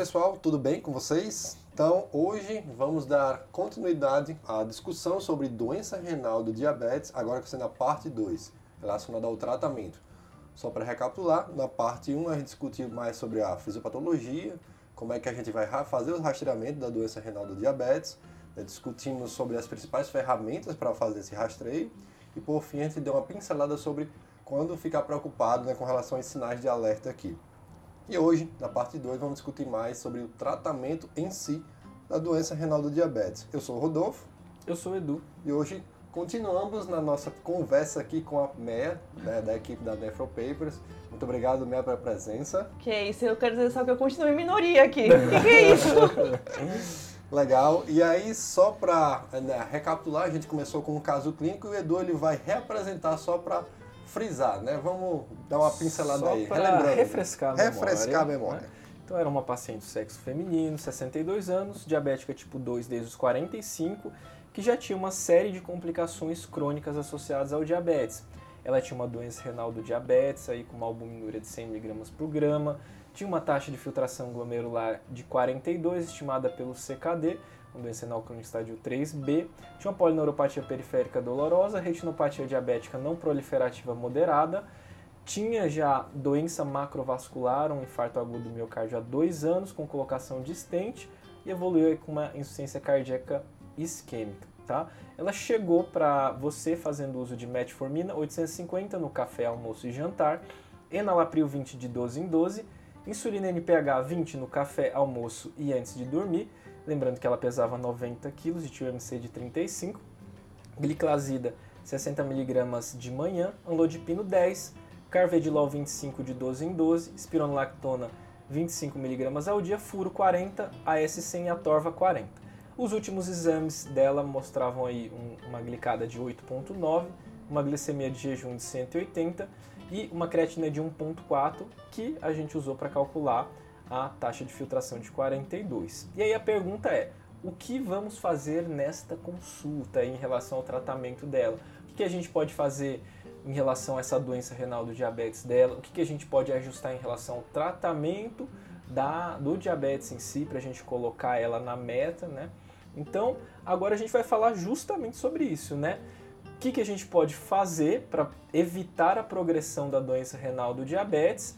pessoal, tudo bem com vocês? Então, hoje vamos dar continuidade à discussão sobre doença renal do diabetes, agora que você na parte 2, relacionada ao tratamento. Só para recapitular, na parte 1 um, a gente discutiu mais sobre a fisiopatologia, como é que a gente vai fazer o rastreamento da doença renal do diabetes, né, discutimos sobre as principais ferramentas para fazer esse rastreio e por fim a gente deu uma pincelada sobre quando ficar preocupado né, com relação aos sinais de alerta aqui. E hoje, na parte 2, vamos discutir mais sobre o tratamento em si da doença renal do diabetes. Eu sou o Rodolfo. Eu sou o Edu. E hoje continuamos na nossa conversa aqui com a Meia, né, da equipe da Nefro Papers. Muito obrigado, Meia, pela presença. Que é isso, eu quero dizer só que eu continuo em minoria aqui. O que, que é isso? Legal. E aí, só para né, recapitular, a gente começou com um caso clínico e o Edu ele vai reapresentar só para frisar, né? Vamos dar uma pincelada Só aí. Relembrando. Refrescar a memória. Refrescar a memória. Né? Então era uma paciente do sexo feminino, 62 anos, diabética tipo 2 desde os 45, que já tinha uma série de complicações crônicas associadas ao diabetes. Ela tinha uma doença renal do diabetes, aí com uma albuminúria de 100 mg por grama, tinha uma taxa de filtração glomerular de 42, estimada pelo CKD, uma doença renal crônica estádio 3B, tinha uma polineuropatia periférica dolorosa, retinopatia diabética não proliferativa moderada, tinha já doença macrovascular, um infarto agudo do miocárdio há dois anos, com colocação de stent, e evoluiu com uma insuficiência cardíaca isquêmica. Tá? Ela chegou para você fazendo uso de metformina 850 no café, almoço e jantar, enalapril 20 de 12 em 12, insulina NPH 20 no café, almoço e antes de dormir, lembrando que ela pesava 90 kg e tinha MC de 35, gliclazida 60mg de manhã, anlodipino 10, carvedilol 25 de 12 em 12, espironolactona 25mg ao dia, furo 40, AS100 e atorva 40. Os últimos exames dela mostravam aí um, uma glicada de 8.9, uma glicemia de jejum de 180 e uma creatina de 1.4 que a gente usou para calcular a taxa de filtração de 42. E aí a pergunta é: o que vamos fazer nesta consulta em relação ao tratamento dela? O que a gente pode fazer em relação a essa doença renal do diabetes dela? O que a gente pode ajustar em relação ao tratamento da, do diabetes em si para a gente colocar ela na meta, né? Então, agora a gente vai falar justamente sobre isso, né? O que, que a gente pode fazer para evitar a progressão da doença renal do diabetes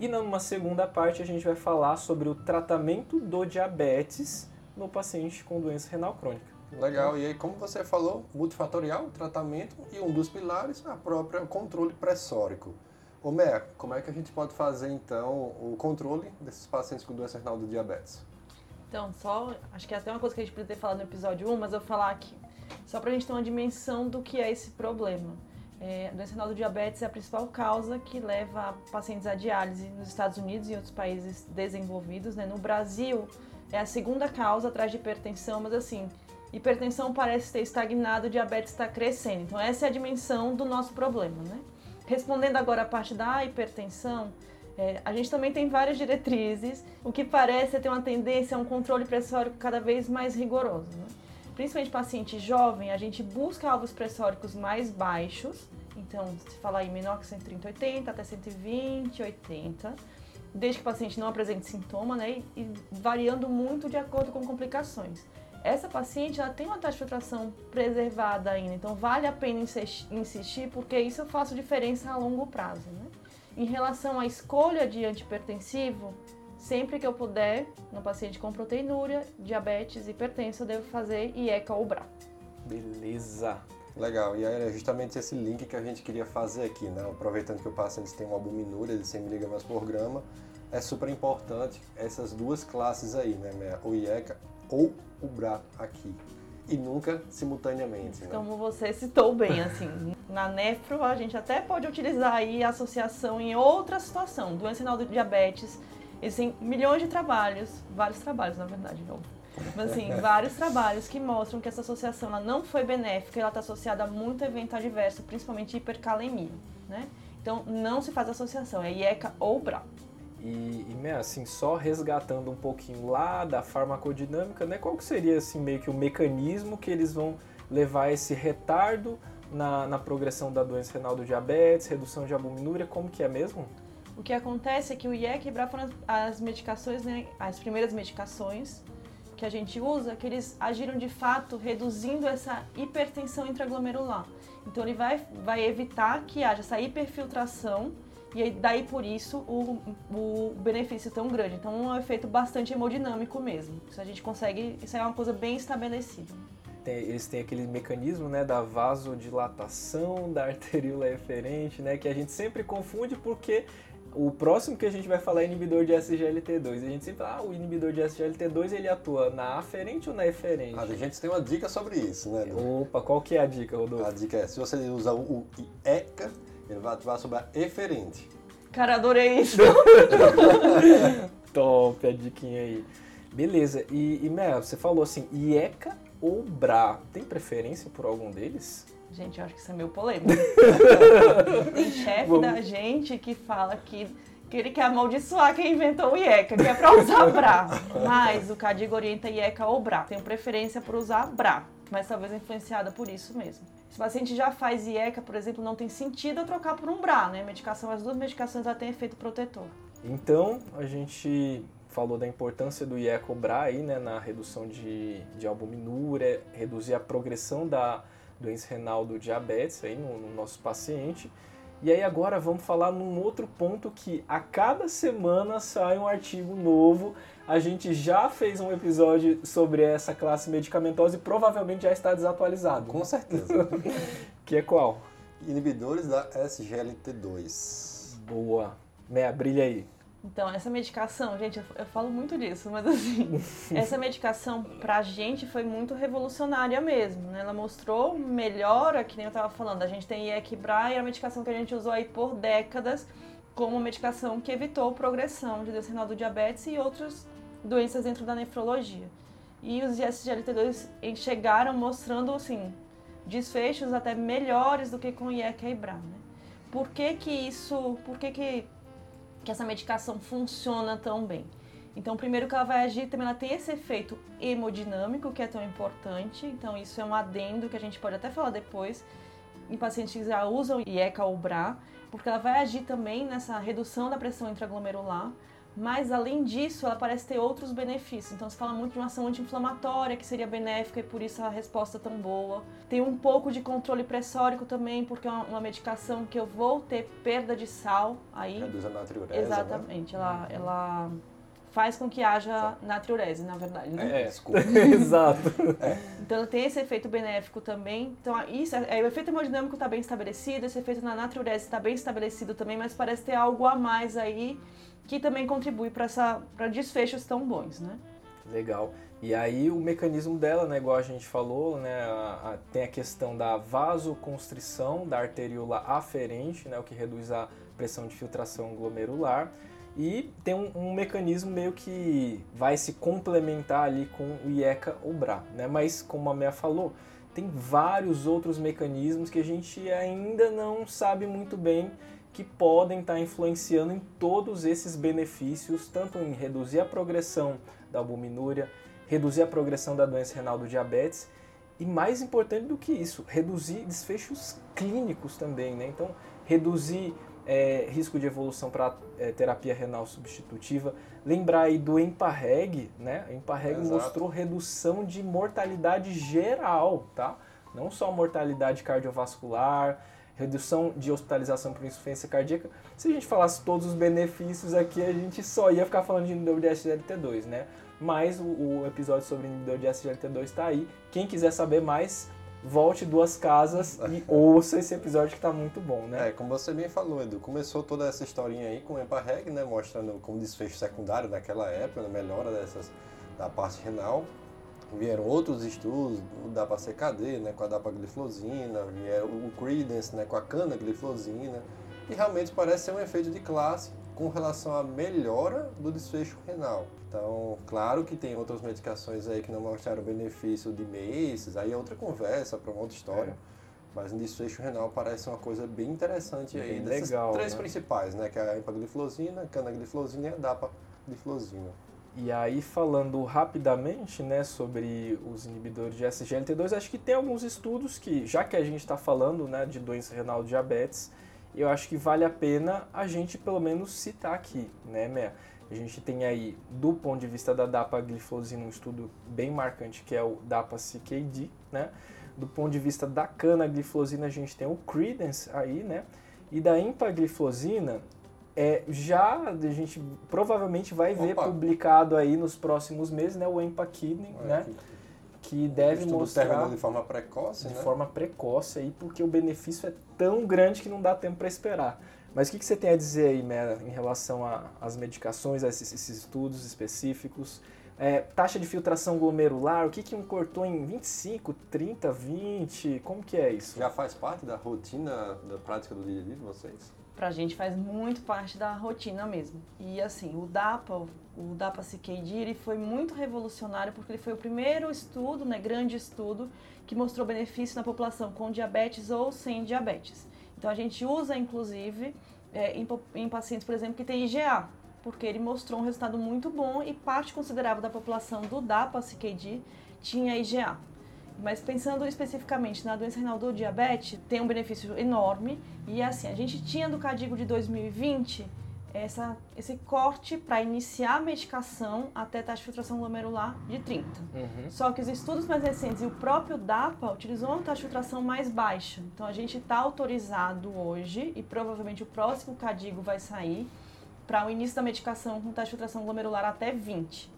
e numa segunda parte a gente vai falar sobre o tratamento do diabetes no paciente com doença renal crônica. Legal, e aí como você falou, multifatorial, tratamento e um dos pilares, a própria controle pressórico. Ô como é que a gente pode fazer então o controle desses pacientes com doença renal do diabetes? Então, só, acho que é até uma coisa que a gente podia ter falado no episódio 1, mas eu vou falar aqui, só pra gente ter uma dimensão do que é esse problema. É, a doença renal do diabetes é a principal causa que leva pacientes à diálise nos Estados Unidos e outros países desenvolvidos. Né? No Brasil, é a segunda causa atrás de hipertensão, mas assim, hipertensão parece ter estagnado, o diabetes está crescendo. Então, essa é a dimensão do nosso problema. Né? Respondendo agora a parte da hipertensão, é, a gente também tem várias diretrizes. O que parece ter uma tendência a um controle pressórico cada vez mais rigoroso. Né? Principalmente paciente jovem, a gente busca alvos pressóricos mais baixos. Então, se falar em menor que 130, 80 até 120, 80, desde que o paciente não apresente sintoma, né? E, e variando muito de acordo com complicações. Essa paciente ela tem uma taxa de filtração preservada ainda, então vale a pena insistir porque isso faz diferença a longo prazo. Né? Em relação à escolha de antipertensivo, Sempre que eu puder, no paciente com proteinúria, diabetes, hipertenso, eu devo fazer IECA ou BRA. Beleza. Legal, e aí é justamente esse link que a gente queria fazer aqui, né? Aproveitando que o paciente tem uma albuminúria de 100 mg por grama, é super importante essas duas classes aí, né? O IECA ou o BRA aqui. E nunca simultaneamente. Né? Como você citou bem, assim, na nefro a gente até pode utilizar aí a associação em outra situação, doença renal do diabetes, Existem milhões de trabalhos, vários trabalhos na verdade, não. Mas assim, vários trabalhos que mostram que essa associação ela não foi benéfica, ela está associada a muito evento adverso, principalmente hipercalemia, né? Então não se faz associação, é IECA ou BRA. E, e assim, só resgatando um pouquinho lá da farmacodinâmica, né? Qual que seria assim meio que o mecanismo que eles vão levar esse retardo na, na progressão da doença renal do diabetes, redução de albuminúria, como que é mesmo? O que acontece é que o IEC e foram as medicações, né, as primeiras medicações que a gente usa, que eles agiram de fato reduzindo essa hipertensão intraglomerular. Então ele vai, vai evitar que haja essa hiperfiltração e aí, daí por isso o, o benefício tão grande. Então é um efeito bastante hemodinâmico mesmo. Isso a gente consegue, isso é uma coisa bem estabelecida. Tem, eles têm aquele mecanismo né, da vasodilatação da arteríola eferente, né, que a gente sempre confunde porque o próximo que a gente vai falar é inibidor de SGLT2. A gente sempre fala, ah, o inibidor de SGLT2 ele atua na aferente ou na eferente? A gente tem uma dica sobre isso, né? Opa, qual que é a dica, Rodolfo? A dica é, se você usa o ECA, ele vai atuar sobre a eferente. Cara, adorei isso! Top a diquinha aí. Beleza, e, e Mel, você falou assim, IECA ou BRA, tem preferência por algum deles? Gente, eu acho que isso é meio polêmico. Tem chefe Vamos. da gente que fala que, que ele quer amaldiçoar quem inventou o IECA, que é pra usar BRA. Mas o Cadigo orienta IECA ou BRA. Tenho preferência por usar BRA, mas talvez influenciada por isso mesmo. Se o paciente já faz IECA, por exemplo, não tem sentido eu trocar por um BRA, né? Medicação, as duas medicações já têm efeito protetor. Então, a gente falou da importância do IECA ou BRA aí, né, na redução de, de albuminúria, reduzir a progressão da doença renal do diabetes aí no, no nosso paciente. E aí agora vamos falar num outro ponto que a cada semana sai um artigo novo. A gente já fez um episódio sobre essa classe medicamentosa e provavelmente já está desatualizado. Com certeza. que é qual? Inibidores da SGLT2. Boa. Meia, brilha aí. Então, essa medicação, gente, eu, eu, falo muito disso, mas assim, essa medicação pra gente foi muito revolucionária mesmo, né? Ela mostrou melhora, que nem eu tava falando, a gente tem Equibra e a medicação que a gente usou aí por décadas como medicação que evitou progressão de doença renal do diabetes e outras doenças dentro da nefrologia. E os SGLT2 chegaram mostrando, assim, desfechos até melhores do que com IECA e BRA, né? Por que que isso, por que que que essa medicação funciona tão bem. Então, primeiro que ela vai agir, também ela tem esse efeito hemodinâmico, que é tão importante. Então, isso é um adendo que a gente pode até falar depois em pacientes que já usam IECA ou BRA, porque ela vai agir também nessa redução da pressão intraglomerular, mas além disso, ela parece ter outros benefícios. Então se fala muito de uma ação anti-inflamatória que seria benéfica e por isso a resposta é tão boa. Tem um pouco de controle pressórico também, porque é uma medicação que eu vou ter perda de sal aí. Reduz a natriurese. Né? Exatamente. Né? Ela, ela faz com que haja natriurese, na verdade, né? É, desculpa. Exato. É. Então ela tem esse efeito benéfico também. Então isso, é, é o efeito hemodinâmico está bem estabelecido, esse efeito na natriurese está bem estabelecido também, mas parece ter algo a mais aí que também contribui para desfechos tão bons, né? Legal. E aí o mecanismo dela, né, igual a gente falou, né, a, a, tem a questão da vasoconstrição da arteríola aferente, né, o que reduz a pressão de filtração glomerular. E tem um, um, mecanismo meio que vai se complementar ali com o IECA ou BRA, né? Mas como a Mea falou, tem vários outros mecanismos que a gente ainda não sabe muito bem que podem estar influenciando em todos esses benefícios, tanto em reduzir a progressão da albuminúria, reduzir a progressão da doença renal do diabetes e mais importante do que isso, reduzir desfechos clínicos também, né? Então, reduzir é, risco de evolução para é, terapia renal substitutiva. Lembrar aí do EMPA-REG, né? O EMPA-REG mostrou redução de mortalidade geral, tá? Não só mortalidade cardiovascular, redução de hospitalização por insuficiência cardíaca. Se a gente falasse todos os benefícios aqui, a gente só ia ficar falando de inibidor de SGLT2, né? Mas o, o episódio sobre inibidor de SGLT2 está aí. Quem quiser saber mais, volte duas casas e ouça esse episódio que está muito bom, né? É, como você bem falou, Edu, começou toda essa historinha aí com o EMPA-REG, né? Mostrando como desfecho secundário naquela época, né? melhora dessas, da parte renal vieram outros estudos, o DAPA-CKD, né, com a dapagliflozina, vieram o Credence, né, com a canagliflozina, e realmente parece ser um efeito de classe com relação à melhora do desfecho renal. Então, claro que tem outras medicações aí que não mostraram benefício de meses, aí é outra conversa para uma outra história. É. Mas no desfecho renal parece uma coisa bem interessante bem aí, dessas legal, três né? principais, né? Que é a empagliflozina, a canagliflozina e a dapagliflozina. E aí, falando rapidamente né, sobre os inibidores de SGLT2, acho que tem alguns estudos que, já que a gente está falando né, de doença renal diabetes, eu acho que vale a pena a gente pelo menos citar aqui, né, Mé? A gente tem aí, do ponto de vista da dapagliflozina, um estudo bem marcante que é o DAPA-CKD, né? Do ponto de vista da canagliflozina, a gente tem o Credence aí, né? E da empagliflozina, é, já a gente provavelmente vai ver Opa. publicado aí nos próximos meses, né? O Empakidney, né? Que deve Estudo mostrar de forma precoce, de né? forma precoce aí, porque o benefício é tão grande que não dá tempo para esperar. Mas o que, que você tem a dizer aí, Mera, em relação às medicações, a esses, esses estudos específicos? É, taxa de filtração glomerular, o que, que um cortou em 25, 30, 20? Como que é isso? Já faz parte da rotina da prática do dia a dia de vocês? Pra gente faz muito parte da rotina mesmo. E assim, o DAPA, o DAPA CKD, ele foi muito revolucionário porque ele foi o primeiro estudo, né, grande estudo, que mostrou benefício na população com diabetes ou sem diabetes. Então a gente usa, inclusive, é, em, em pacientes, por exemplo, que têm IgA, porque ele mostrou um resultado muito bom e parte considerável da população do DAPA CKD tinha IgA. Mas pensando especificamente na doença renal do diabetes, tem um benefício enorme. E assim, a gente tinha do Cadigo de 2020 essa, esse corte para iniciar a medicação até taxa de filtração glomerular de 30. Uhum. Só que os estudos mais recentes e o próprio DAPA utilizou uma taxa de filtração mais baixa. Então a gente está autorizado hoje e provavelmente o próximo Cadigo vai sair para o início da medicação com taxa de filtração glomerular até 20.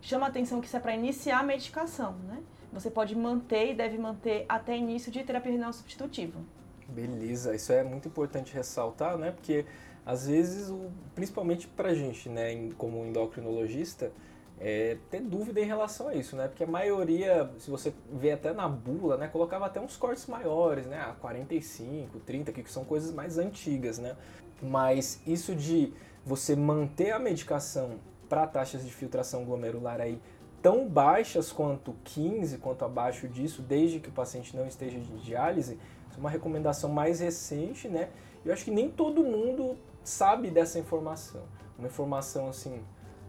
Chama a atenção que isso é para iniciar a medicação, né? Você pode manter e deve manter até início de terapia renal substitutiva. Beleza, isso é muito importante ressaltar, né? Porque às vezes, o, principalmente pra gente, né, como endocrinologista, é, ter dúvida em relação a isso, né? Porque a maioria, se você vê até na bula, né, colocava até uns cortes maiores, né? Ah, 45, 30, que são coisas mais antigas, né? Mas isso de você manter a medicação para taxas de filtração glomerular aí tão baixas quanto 15, quanto abaixo disso, desde que o paciente não esteja de diálise, isso é uma recomendação mais recente, né? Eu acho que nem todo mundo sabe dessa informação. Uma informação assim,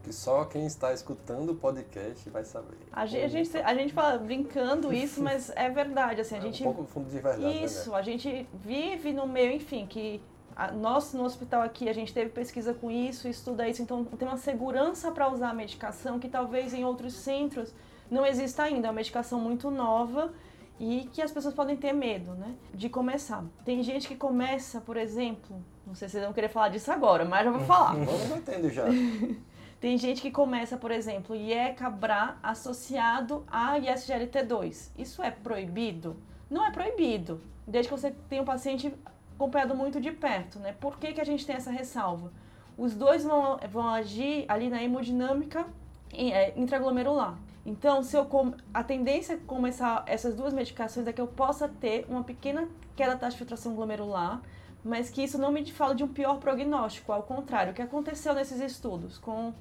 Que só quem está escutando o podcast vai saber. A gente, a gente, a gente fala brincando isso, mas é verdade. Assim, a É gente um pouco fundo de verdade, Isso, né? a gente vive no meio, enfim, que a- nós no hospital aqui, a gente teve pesquisa com isso, estuda isso, então tem uma segurança para usar a medicação que talvez em outros centros não exista ainda. É uma medicação muito nova e que as pessoas podem ter medo, né, de começar. Tem gente que começa, por exemplo, não sei se vocês vão querer falar disso agora, mas já vou falar. Vamos batendo já. Tem gente que começa, por exemplo, IECA-BRA associado a ISGLT2. Isso é proibido? Não é proibido, desde que você tenha o paciente acompanhado muito de perto, né? Por que, que a gente tem essa ressalva? Os dois vão, vão agir ali na hemodinâmica em- é, intraglomerular. Então, se eu com- a tendência a começar essas duas medicações é que eu possa ter uma pequena queda da taxa de filtração glomerular, mas que isso não me fala de um pior prognóstico, ao contrário, o que aconteceu nesses estudos com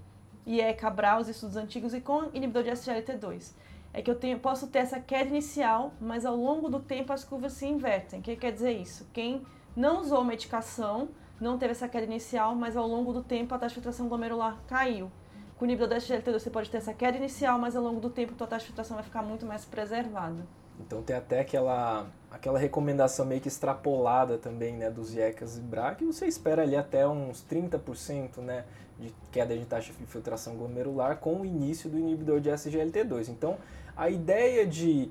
IECA, BRA, os estudos antigos, e com inibidor de SGLT2. É que eu tenho, posso ter essa queda inicial, mas ao longo do tempo as curvas se invertem. O que quer dizer isso? Quem não usou medicação não teve essa queda inicial, mas ao longo do tempo a taxa de filtração glomerular caiu. Com o inibidor da SGLT2 você pode ter essa queda inicial, mas ao longo do tempo a taxa de filtração vai ficar muito mais preservada. Então tem até aquela, aquela recomendação meio que extrapolada também, né, dos IECAS e BRA, que você espera ali até uns 30%, né, de queda de taxa de filtração glomerular com o início do inibidor de SGLT2. Então, a ideia de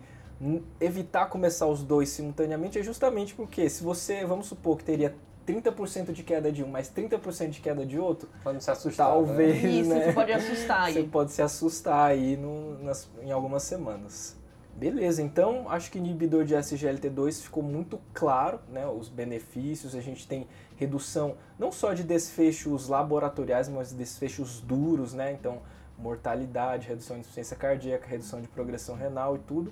evitar começar os dois simultaneamente é justamente porque se você, vamos supor que teria 30% de queda de um, mais 30% de queda de outro, não se assustar. né? talvez, Isso, né? você pode assustar Você aí. pode se assustar aí no- nas- em algumas semanas. Beleza, então acho que o inibidor de SGLT2 ficou muito claro, né, os benefícios, a gente tem redução não só de desfechos laboratoriais, mas desfechos duros, né, então mortalidade, redução de insuficiência cardíaca, redução de progressão renal e tudo.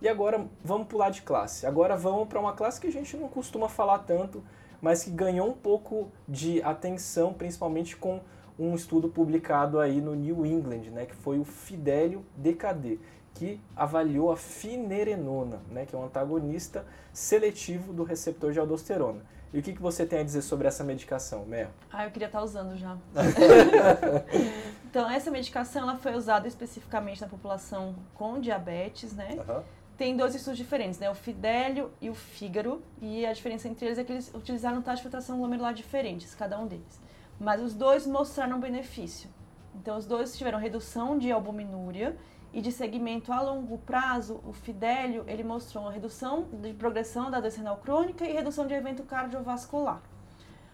E agora vamos pular de classe. Agora vamos para uma classe que a gente não costuma falar tanto, mas que ganhou um pouco de atenção, principalmente com um estudo publicado aí no New England, né, que foi o Fidelio DKD, que avaliou a finerenona, né, que é um antagonista seletivo do receptor de aldosterona. E o que, que você tem a dizer sobre essa medicação, Mel? Ah, eu queria estar usando já. então, essa medicação ela foi usada especificamente na população com diabetes, né? Aham. Tem dois estudos diferentes, né? O Fidelio e o Fígaro, e a diferença entre eles é que eles utilizaram taxa de filtração glomerular diferentes, cada um deles. Mas os dois mostraram benefício. Então, os dois tiveram redução de albuminúria e de segmento a longo prazo, o Fidelio, ele mostrou uma redução de progressão da doença renal crônica e redução de evento cardiovascular.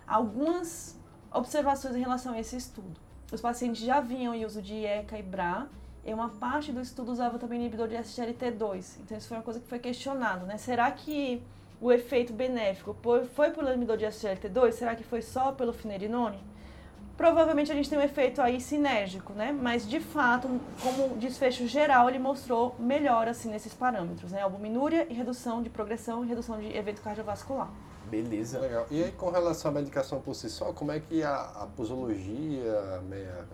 Algumas observações em relação a esse estudo. Os pacientes já vinham em uso de ECA e BRA, e uma parte do estudo usava também inibidor de SGLT2. Então, isso foi uma coisa que foi questionado, né? Será que o efeito benéfico foi pelo inibidor de SGLT2? Será que foi só pelo finerinone? Provavelmente a gente tem um efeito aí sinérgico, né? Mas de fato, como desfecho geral, ele mostrou melhor assim nesses parâmetros, né? Albuminúria e redução de progressão e redução de evento cardiovascular. Beleza. Legal. E aí, com relação à medicação por si só, como é que a, a posologia,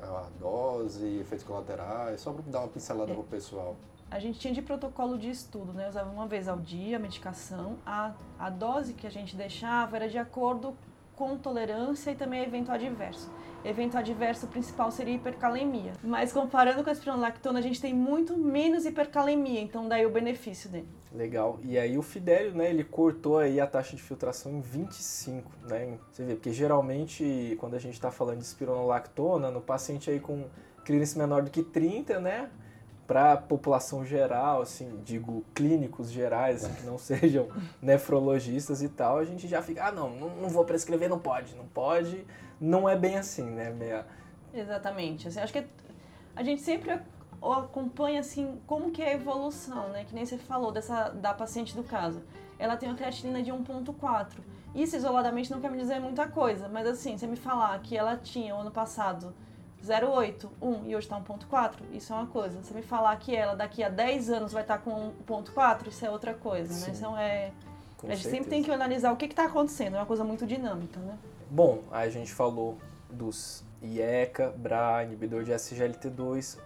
a, a dose, efeitos colaterais, só para dar uma pincelada é. para o pessoal? A gente tinha de protocolo de estudo, né? Usava uma vez ao dia a medicação. A, a dose que a gente deixava era de acordo com tolerância e também evento adverso evento adverso principal seria hipercalemia. Mas comparando com a espironolactona, a gente tem muito menos hipercalemia, então daí o benefício dele. Legal. E aí o Fidelio, né, ele cortou aí a taxa de filtração em 25, né? Você vê, porque geralmente quando a gente está falando de espironolactona, no paciente aí com clearance menor do que 30, né, para a população geral, assim, digo clínicos gerais, assim, que não sejam nefrologistas e tal, a gente já fica, ah, não, não vou prescrever, não pode, não pode não é bem assim, né? Meia... Exatamente. Assim, acho que a gente sempre acompanha assim como que é a evolução, né? Que nem você falou dessa da paciente do caso. Ela tem uma creatinina de 1.4. Isso isoladamente não quer me dizer muita coisa, mas assim, você me falar que ela tinha ano passado 0,8, 1 e hoje está 1,4, isso é uma coisa. Você me falar que ela daqui a 10 anos vai estar tá com 1,4, isso é outra coisa, né? Então é. Com a gente certeza. sempre tem que analisar o que está acontecendo, é uma coisa muito dinâmica, né? Bom, a gente falou dos IECA, BRA, inibidor de SGLT2,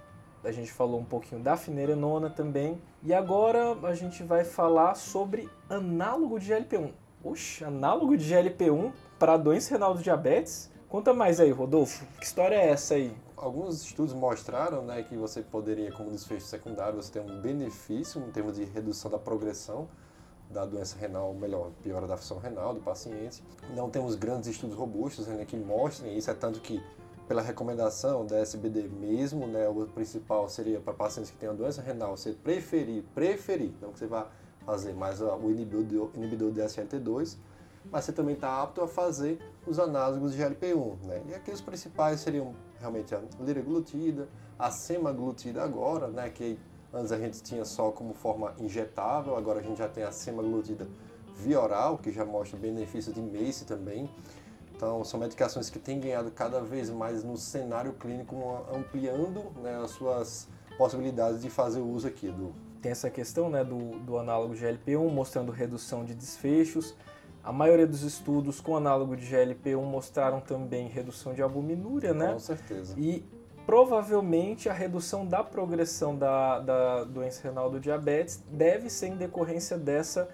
a gente falou um pouquinho da finerenona também, e agora a gente vai falar sobre análogo de GLP-1. Oxe, análogo de GLP-1 para doença renal do diabetes? Conta mais aí, Rodolfo, que história é essa aí? Alguns estudos mostraram né, que você poderia, como desfecho secundário, você ter um benefício em termos de redução da progressão da doença renal, melhor, piora da função renal do paciente. Não temos grandes estudos robustos né, que mostrem isso, é tanto que pela recomendação da SBD mesmo, né, o principal seria para pacientes que tenham doença renal, você preferir, preferir, não que você vá fazer mais o inibidor, inibidor de SLT2, mas você também está apto a fazer os análogos de GLP-1. Né? E aqui os principais seriam realmente a liraglutida, a semaglutida agora, né, que Antes a gente tinha só como forma injetável, agora a gente já tem a semaglutida via oral, que já mostra benefícios de MACE também. Então, são medicações que têm ganhado cada vez mais no cenário clínico, ampliando né, as suas possibilidades de fazer uso aqui do. Tem essa questão né, do, do análogo de GLP-1 mostrando redução de desfechos. A maioria dos estudos com análogo de GLP-1 mostraram também redução de albuminúria, né? Com certeza. E provavelmente a redução da progressão da, da doença renal do diabetes deve ser em decorrência dessa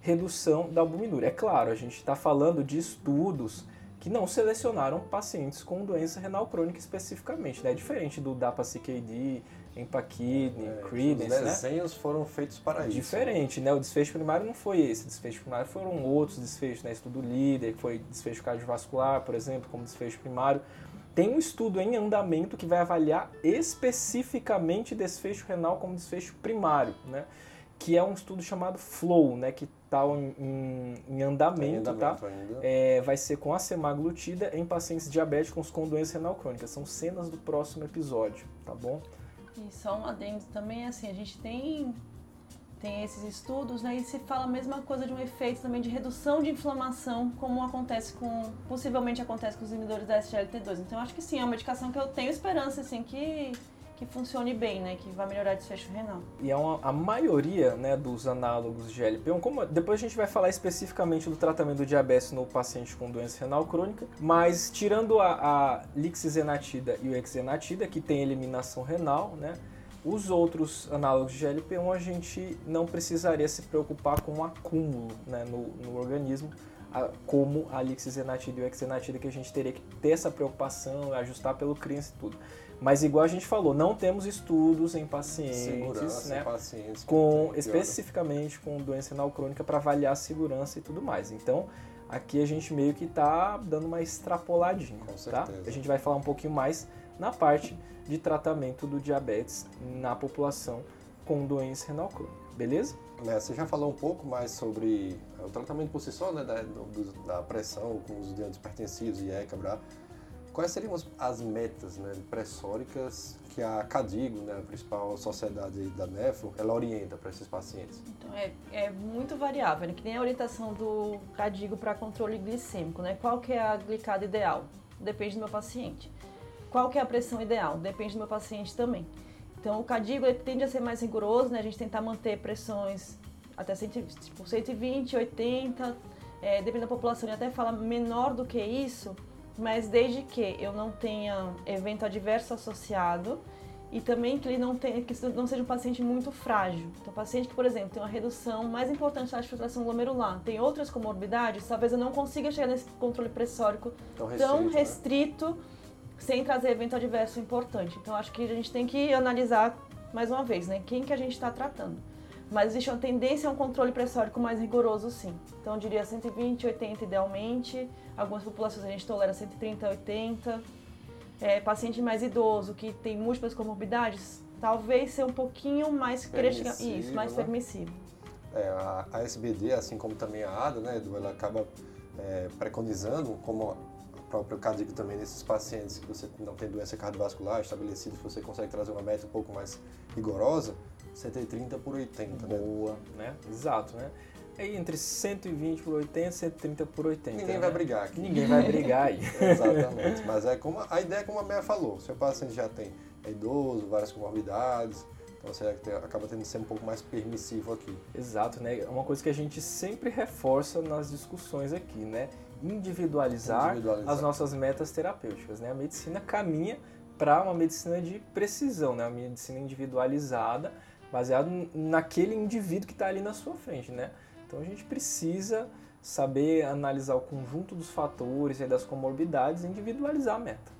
redução da albuminúria. É claro, a gente está falando de estudos que não selecionaram pacientes com doença renal crônica especificamente, né? É diferente do DAPA-CKD, Empaquidne, é, Creedence, Os né? desenhos né? foram feitos para isso. Diferente, né? O desfecho primário não foi esse. O desfecho primário foram outros desfechos, né? Estudo líder, que foi desfecho cardiovascular, por exemplo, como desfecho primário. Tem um estudo em andamento que vai avaliar especificamente desfecho renal como desfecho primário, né? Que é um estudo chamado FLOW, né? Que está em, em, em, andamento, tá? É, vai ser com a semaglutida em pacientes diabéticos com doença renal crônica. São cenas do próximo episódio, tá bom? E só um adendo também, assim, a gente tem tem esses estudos, né, e se fala a mesma coisa de um efeito também de redução de inflamação, como acontece com, possivelmente acontece com os inibidores da SGLT2. Então, acho que sim, é uma medicação que eu tenho esperança, assim, que, que funcione bem, né, que vai melhorar o desfecho renal. E é uma, a maioria, né, dos análogos de GLP-1, como depois a gente vai falar especificamente do tratamento do diabetes no paciente com doença renal crônica, mas tirando a, a lixazenatida e o exenatida, que tem eliminação renal, né, os outros análogos de GLP-1 a gente não precisaria se preocupar com o acúmulo né, no, no, organismo, como a lixisenatida e o exenatida, que a gente teria que ter essa preocupação, ajustar pelo CRIANS e tudo. Mas igual a gente falou, não temos estudos em pacientes, Segurança, né? pacientes. com especificamente com doença renal crônica para avaliar a segurança e tudo mais. Então, aqui a gente meio que tá dando uma extrapoladinha, Com tá? certeza. A gente vai falar um pouquinho mais na parte de tratamento do diabetes na população com doença renal crônica, beleza? Né, Você já falou um pouco mais sobre eh, o tratamento por si só, né, da, do- da pressão com os antipertensivos e ECA, Quais seriam as- as metas né, pressóricas que a CADIGO, né, a principal sociedade da NEFRO, ela orienta para esses pacientes? Então é, é muito variável, né? que nem a orientação do CADIGO para controle glicêmico, né? Qual que é a glicada ideal? Depende do meu paciente. Qual que é a pressão ideal? Depende do meu paciente também. Então o CADIGO tende a ser mais rigoroso, né? A gente tentar manter pressões até 100, tipo, 120, 80, é, depende da população, ele até fala menor do que isso, mas desde que eu não tenha evento adverso associado e também que ele não tenha, que não seja um paciente muito frágil. Então, paciente que, por exemplo, tem uma redução mais importante da filtração glomerular, tem outras comorbidades, talvez eu não consiga chegar nesse controle pressórico tão restrito, né? restrito sem trazer evento adverso importante. Então, acho que a gente tem que analisar mais uma vez, né, quem que a gente está tratando. Mas existe uma tendência a um controle pressórico mais rigoroso, sim. Então, eu diria 120, 80 idealmente. Algumas populações a gente tolera 130, 80. É, paciente mais idoso, que tem múltiplas comorbidades, talvez ser um pouquinho mais... Permissivo, Isso, mais né? permissivo. É, a, a SBD, assim como também a ADA, né, Edu, ela acaba é, preconizando, como a própria CADIGO também, nesses pacientes que você não tem doença cardiovascular estabelecida, você consegue trazer uma meta um pouco mais rigorosa, 130 por 80, né? Boa, né? Exato, né? Aí entre 120 por 80 e 130 por 80. Ninguém né? vai brigar aqui. Ninguém vai brigar aí. Exatamente. Mas é como a ideia é como a Meia falou. Seu paciente já tem é idoso, várias comorbidades, então você acaba tendo que ser um pouco mais permissivo aqui. Exato, né? É uma coisa que a gente sempre reforça nas discussões aqui, né? Individualizar, Individualizar. as nossas metas terapêuticas, né? A medicina caminha para uma medicina de precisão, né? Uma medicina individualizada, baseada n- naquele indivíduo que está ali na sua frente, né? Então a gente precisa saber analisar o conjunto dos fatores e das comorbidades e individualizar a meta.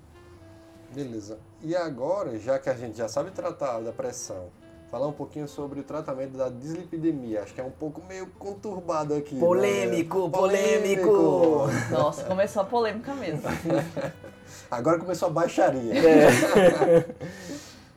Beleza. E agora, já que a gente já sabe tratar da pressão, falar um pouquinho sobre o tratamento da dislipidemia. Acho que é um pouco meio conturbado aqui. né? Polêmico, Polêmico! Nossa, começou a polêmica mesmo. Agora começou a baixaria. É.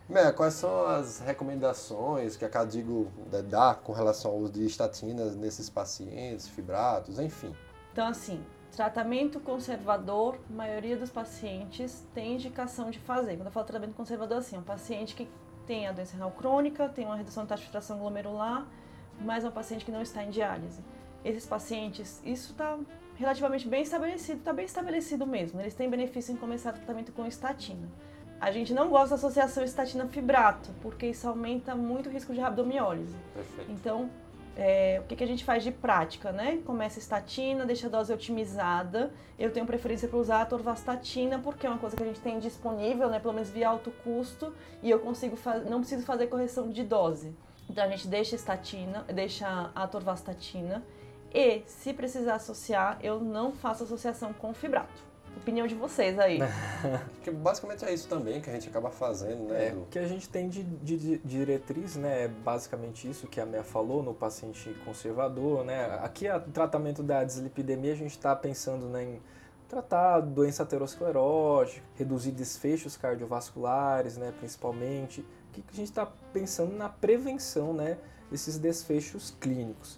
Meia, quais são as recomendações que a Cadigo né, dá com relação ao uso de estatinas nesses pacientes, fibratos, enfim? Então, assim, tratamento conservador, a maioria dos pacientes tem indicação de fazer. Quando eu falo tratamento conservador, assim, é um paciente que tem a doença renal crônica, tem uma redução da taxa de filtração glomerular, mas é um paciente que não está em diálise. Esses pacientes, isso está relativamente bem estabelecido, está bem estabelecido mesmo. Eles têm benefício em começar tratamento com estatina. A gente não gosta da associação estatina-fibrato, porque isso aumenta muito o risco de rabdomiólise. Perfeito. Então, é, o que, que a gente faz de prática, né? Começa estatina, deixa a dose otimizada. Eu tenho preferência para usar a torvastatina, porque é uma coisa que a gente tem disponível, né? Pelo menos via alto custo, e eu consigo não preciso fazer correção de dose. Então a gente deixa a estatina, deixa a torvastatina, e se precisar associar, eu não faço associação com fibrato. Opinião de vocês aí. Porque basicamente é isso também que a gente acaba fazendo, né? É, o que a gente tem de, de- de diretriz, né, é basicamente isso que a Meia falou no paciente conservador, né. Aqui a- o tratamento da dislipidemia a gente está pensando né, em tratar doença aterosclerótica, reduzir desfechos cardiovasculares, né, principalmente. O que que a gente está pensando na prevenção, né, desses desfechos clínicos.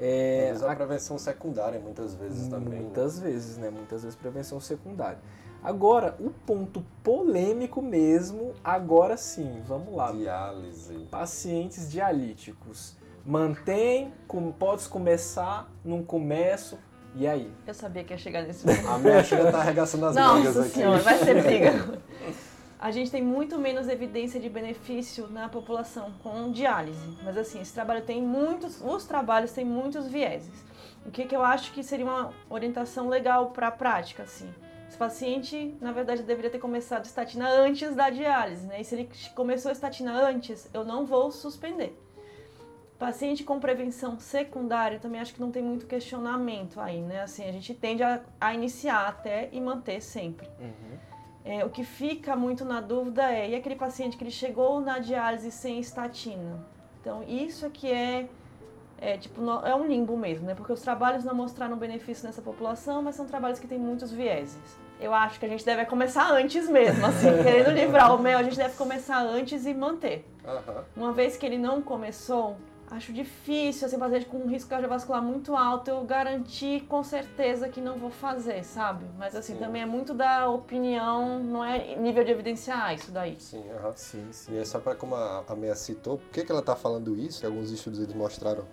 É, Às vezes a a- prevenção secundária, muitas vezes também. né? Muitas vezes, né? Muitas vezes prevenção secundária. Agora, o ponto polêmico mesmo, agora sim, vamos lá. Diálise. Pacientes dialíticos. Mantém, com, podes começar, não começo, e aí? Eu sabia que ia chegar nesse ponto. A minha chega tá arregaçando as mangas aqui. senhora, vai ser briga. A gente tem muito menos evidência de benefício na população com diálise. Mas assim, esse trabalho tem muitos, os trabalhos têm muitos vieses. O que, que eu acho que seria uma orientação legal para a prática, assim? Esse paciente, na verdade, deveria ter começado estatina antes da diálise, né? E se ele começou a estatina antes, eu não vou suspender. Paciente com prevenção secundária, também acho que não tem muito questionamento aí, né? Assim, a gente tende a, a iniciar até e manter sempre. É, o que fica muito na dúvida é, e aquele paciente que ele chegou na diálise sem estatina? Então, isso aqui é, é, tipo, é um limbo mesmo, né? Porque os trabalhos não mostraram benefício nessa população, mas são trabalhos que têm muitos vieses. Eu acho que a gente deve começar antes mesmo, assim, querendo livrar o mel, a gente deve começar antes e manter. Uma vez que ele não começou, acho difícil, assim, paciente com um risco cardiovascular muito alto, eu garantir com certeza que não vou fazer, sabe? Mas assim, Sim. também é muito da opinião, não é nível de evidenciar isso daí. Sim, uhum. Sim, sim. E é só para como a, a Meia citou, por que, que ela está falando isso? Alguns estudos eles mostraram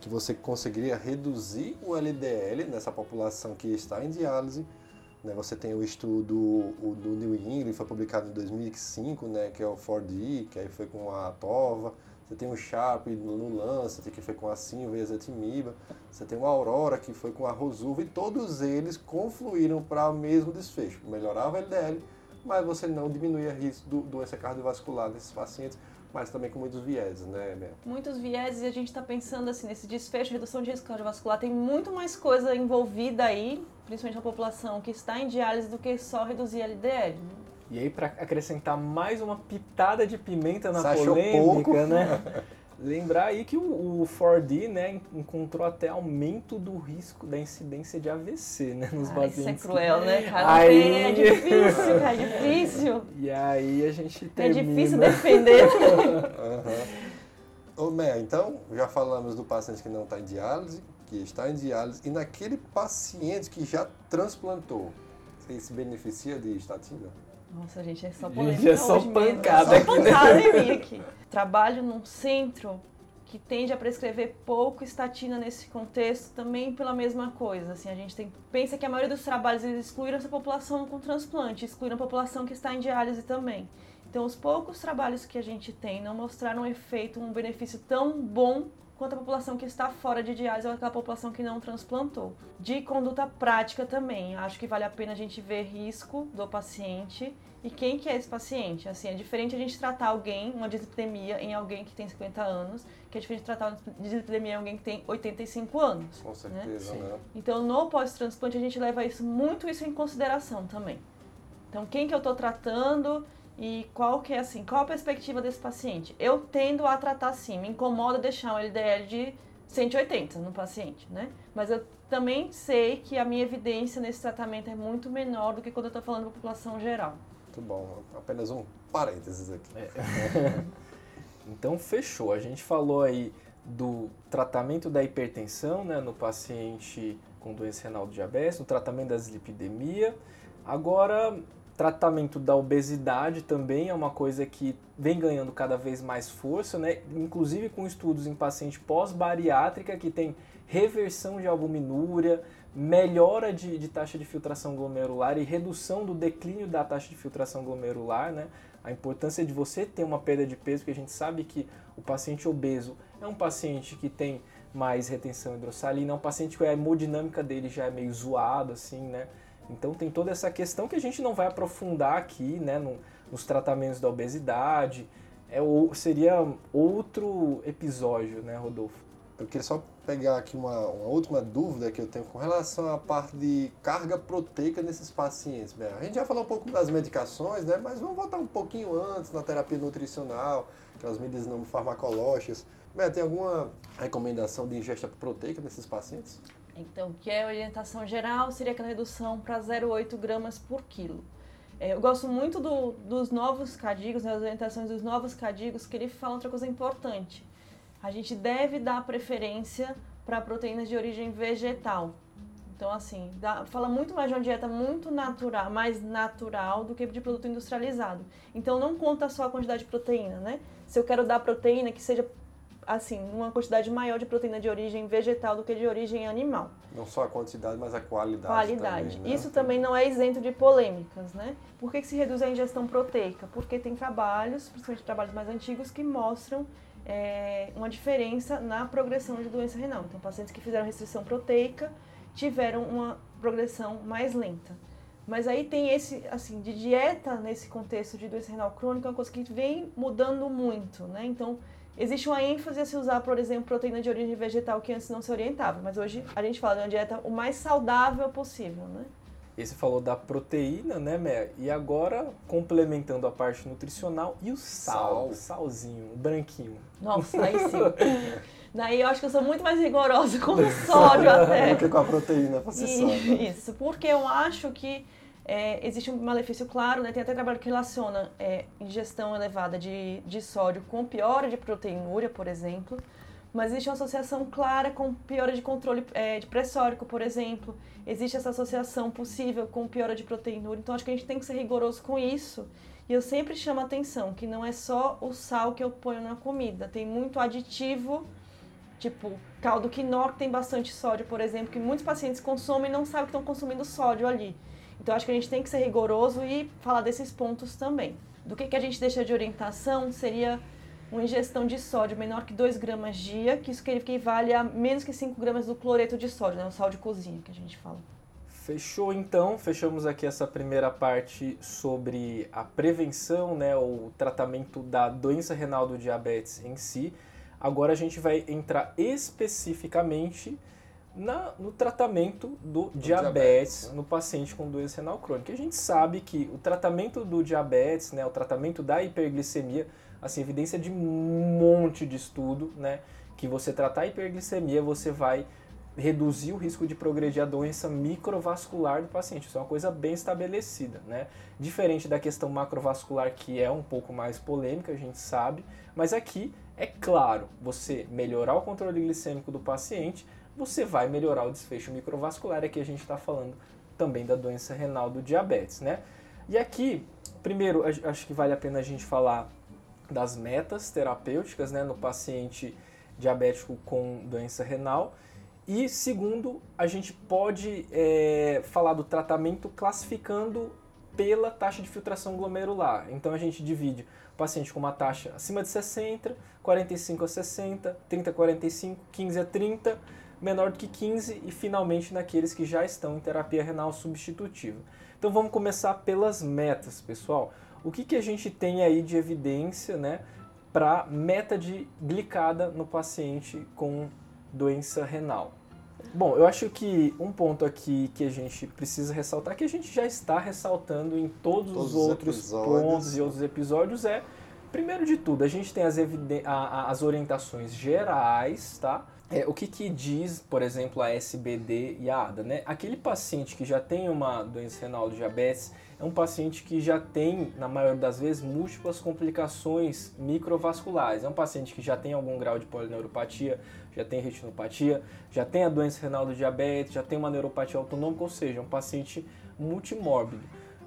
que você conseguiria reduzir o LDL nessa população que está em diálise. Né? Você tem o estudo o do New England, foi publicado em 2005, né? que é o 4D, que aí foi com a Tova. Você tem o Sharp no Lancet, que foi com a Sinva e a Zetimiba. Você tem o Aurora, que foi com a Rosuva. E todos eles confluíram para o mesmo desfecho. Melhorava o LDL, mas você não diminuía risco do doença cardiovascular nesses pacientes, mas também com muitos vieses, né, Mel? Muitos vieses e a gente está pensando assim, nesse desfecho, redução de risco cardiovascular, tem muito mais coisa envolvida aí, principalmente na população que está em diálise, do que só reduzir LDL. E aí, para acrescentar mais uma pitada de pimenta na Você polêmica, pouco? né? Lembrar aí que o, o 4D, né, encontrou até aumento do risco da incidência de AVC, né, nos Ah, isso é pacientes. cruel, né, cara? Aí- É difícil, cara, é difícil. E aí a gente É termina. difícil defender. Ô, Mel, então, já falamos do paciente que não está em diálise, que está em diálise, e naquele paciente que já transplantou, você se beneficia de estatina? Nossa, gente, é só Gente, polêmica é só hoje mesmo. pancada é só aqui, né? pancada em mim aqui. Trabalho num centro que tende a prescrever pouco estatina nesse contexto, também pela mesma coisa. Assim, a gente tem, pensa que a maioria dos trabalhos eles excluíram essa população com transplante, excluíram a população que está em diálise também. Então, os poucos trabalhos que a gente tem não mostraram um efeito, um benefício tão bom quanto a população que está fora de diálise ou aquela população que não transplantou. De conduta prática também, acho que vale a pena a gente ver risco do paciente e quem que é esse paciente. Assim, é diferente a gente tratar alguém, uma dislipidemia em alguém que tem 50 anos, que é diferente de tratar uma dislipidemia em alguém que tem 85 anos. Com certeza, Sim. né? Então, no pós-transplante, a gente leva isso muito isso em consideração também. Então, quem que eu estou tratando e qual que é assim, qual a perspectiva desse paciente? Eu tendo a tratar sim, me incomoda deixar um LDL de 180 no paciente, né? Mas eu também sei que a minha evidência nesse tratamento é muito menor do que quando eu estou falando da população geral. Muito bom. Apenas um parênteses aqui. É. Então fechou. A gente falou aí do tratamento da hipertensão né, no paciente com doença renal do diabetes, do tratamento da dislipidemia. Agora, tratamento da obesidade também é uma coisa que vem ganhando cada vez mais força, né? inclusive com estudos em paciente pós-bariátrica que tem reversão de albuminúria, melhora de, de taxa de filtração glomerular e redução do declínio da taxa de filtração glomerular, né? A importância de você ter uma perda de peso, porque a gente sabe que o paciente obeso é um paciente que tem mais retenção hidrossalina, é um paciente que a hemodinâmica dele já é meio zoado, assim, né? Então tem toda essa questão que a gente não vai aprofundar aqui, né, no, nos tratamentos da obesidade. É, ou, seria outro episódio, né, Rodolfo? Eu queria só pegar aqui uma, uma última dúvida que eu tenho com relação à parte de carga proteica nesses pacientes. Bem, a gente já falou um pouco das medicações, né? Mas vamos voltar um pouquinho antes na terapia nutricional, aquelas medidas não farmacológicas. Bem, tem alguma recomendação de ingesta proteica nesses pacientes? Então, que é a orientação geral, seria aquela redução para 0,8 gramas por quilo. É, eu gosto muito do- dos novos cadigos, né, das orientações dos novos cadigos, que ele fala outra coisa importante. A gente deve dar preferência para proteínas de origem vegetal. Então, assim, dá- fala muito mais de uma dieta muito natural, mais natural do que de produto industrializado. Então, não conta só a quantidade de proteína, né? Se eu quero dar proteína, que seja, assim, uma quantidade maior de proteína de origem vegetal do que de origem animal Não só a quantidade, mas a qualidade. qualidade. também, né? Isso também não é isento de polêmicas, né? Por que, que se reduz a ingestão proteica? Porque tem trabalhos, principalmente trabalhos mais antigos, que mostram é, uma diferença na progressão de doença renal. Então, pacientes que fizeram restrição proteica tiveram uma progressão mais lenta. Mas aí tem esse, assim, de dieta nesse contexto de doença renal crônica, é uma coisa que vem mudando muito, né? Então, existe uma ênfase a se usar, por exemplo, proteína de origem vegetal que antes não se orientava, mas hoje a gente fala de uma dieta o mais saudável possível, né? Esse falou da proteína, né, Mé? E agora, complementando a parte nutricional, e o sal, Sal. salzinho, o branquinho. Nossa, aí sim. Daí eu acho que eu sou muito mais rigorosa com o sódio até. Do que com a proteína, você sabe. Isso, porque eu acho que é, existe um malefício claro, né? Tem até trabalho que relaciona é, ingestão elevada de, de sódio com piora de proteinúria, por exemplo. Mas existe uma associação clara com piora de controle é, de pressórico, por exemplo. Existe essa associação possível com piora de proteinúria. Então acho que a gente tem que ser rigoroso com isso. E eu sempre chamo a atenção que não é só o sal que eu ponho na comida. Tem muito aditivo Tipo, caldo quinoa que tem bastante sódio, por exemplo, que muitos pacientes consomem e não sabem que estão consumindo sódio ali. Então, acho que a gente tem que ser rigoroso e falar desses pontos também. Do que, que a gente deixa de orientação seria uma ingestão de sódio menor que 2 gramas dia, que isso que equivale a menos que 5 gramas do cloreto de sódio, né? o sal de cozinha que a gente fala. Fechou então, fechamos aqui essa primeira parte sobre a prevenção, né, o tratamento da doença renal do diabetes em si. Agora a gente vai entrar especificamente na, no tratamento do, diabetes, diabetes, né? no paciente com doença renal crônica. A gente sabe que o tratamento do diabetes, né, o tratamento da hiperglicemia, assim, evidência de um monte de estudo, né, que você tratar a hiperglicemia, você vai reduzir o risco de progredir a doença microvascular do paciente. Isso é uma coisa bem estabelecida, né? Diferente da questão macrovascular, que é um pouco mais polêmica, a gente sabe, mas aqui é claro, você melhorar o controle glicêmico do paciente, você vai melhorar o desfecho microvascular. Aqui a gente está falando também da doença renal do diabetes, né? E aqui, primeiro, acho que vale a pena a gente falar das metas terapêuticas, né, no paciente diabético com doença renal. E segundo, a gente pode é, falar do tratamento classificando pela taxa de filtração glomerular. Então a gente divide o paciente com uma taxa acima de 60, 45 a 60, 30 a 45, 15 a 30, menor do que 15 e finalmente naqueles que já estão em terapia renal substitutiva. Então vamos começar pelas metas, pessoal. O que, que a gente tem aí de evidência né, para meta de glicada no paciente com doença renal? Bom, eu acho que um ponto aqui que a gente precisa ressaltar, que a gente já está ressaltando em todos, Todos os os outros episódios. pontos e outros episódios, é, primeiro de tudo, a gente tem as, as orientações gerais, tá? É, o que, que diz, por exemplo, a SBD e a ADA, né? Aquele paciente que já tem uma doença renal do diabetes é um paciente que já tem, na maioria das vezes, múltiplas complicações microvasculares. É um paciente que já tem algum grau de polineuropatia, já tem retinopatia, já tem a doença renal do diabetes, já tem uma neuropatia autonômica, ou seja, é um paciente multimórbido.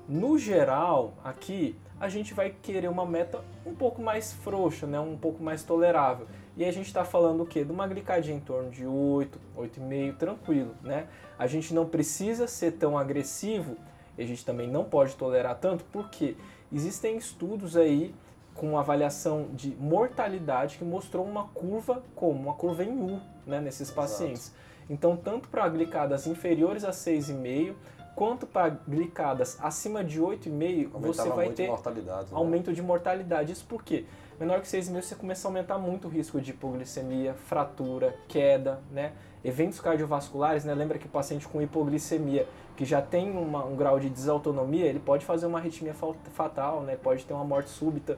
No geral, aqui a gente vai querer uma meta um pouco mais frouxa, né? um pouco mais tolerável. E a gente está falando o quê? De uma glicadinha em torno de 8, 8,5, tranquilo. Né? A gente não precisa ser tão agressivo, e a gente também não pode tolerar tanto, porque existem estudos aí com avaliação de mortalidade que mostrou uma curva como uma curva em U né, nesses Exato. pacientes. Então, tanto para glicadas inferiores a 6,5, quanto para glicadas acima de 8,5, você vai ter mortalidade. né? aumento de mortalidade. Isso por quê? Menor que 6,5 você começa a aumentar muito o risco de hipoglicemia, fratura, queda, né? Eventos cardiovasculares, né? Lembra que o paciente com hipoglicemia, que já tem uma- um grau de desautonomia, ele pode fazer uma arritmia fa- fatal, né? Pode ter uma morte súbita.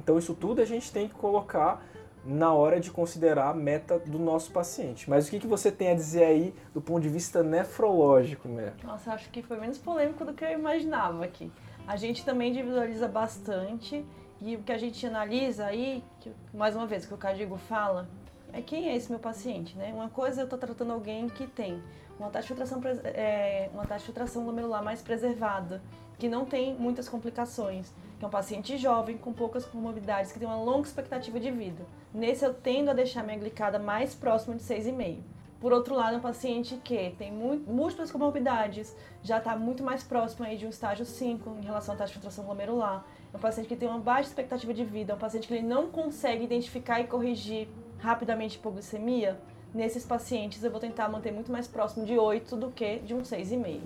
Então isso tudo a gente tem que colocar na hora de considerar a meta do nosso paciente. Mas o que, que você tem a dizer aí do ponto de vista nefrológico, né? Nossa, acho que foi menos polêmico do que eu imaginava aqui. A gente também individualiza bastante e o que a gente analisa aí, que, mais uma vez, que o Cadigo fala, é quem é esse meu paciente, né? Uma coisa eu estou tratando alguém que tem uma taxa de filtração, é, uma taxa de filtração glomerular mais preservada, que não tem muitas complicações, que é um paciente jovem com poucas comorbidades, que tem uma longa expectativa de vida. Nesse eu tendo a deixar minha glicada mais próxima de 6,5. Por outro lado, é um paciente que tem múltiplas comorbidades, já está muito mais próximo aí de um estágio 5 em relação à taxa de filtração glomerular. É um paciente que tem uma baixa expectativa de vida, é um paciente que ele não consegue identificar e corrigir rapidamente hipoglicemia. Nesses pacientes, eu vou tentar manter muito mais próximo de 8 do que de um 6,5.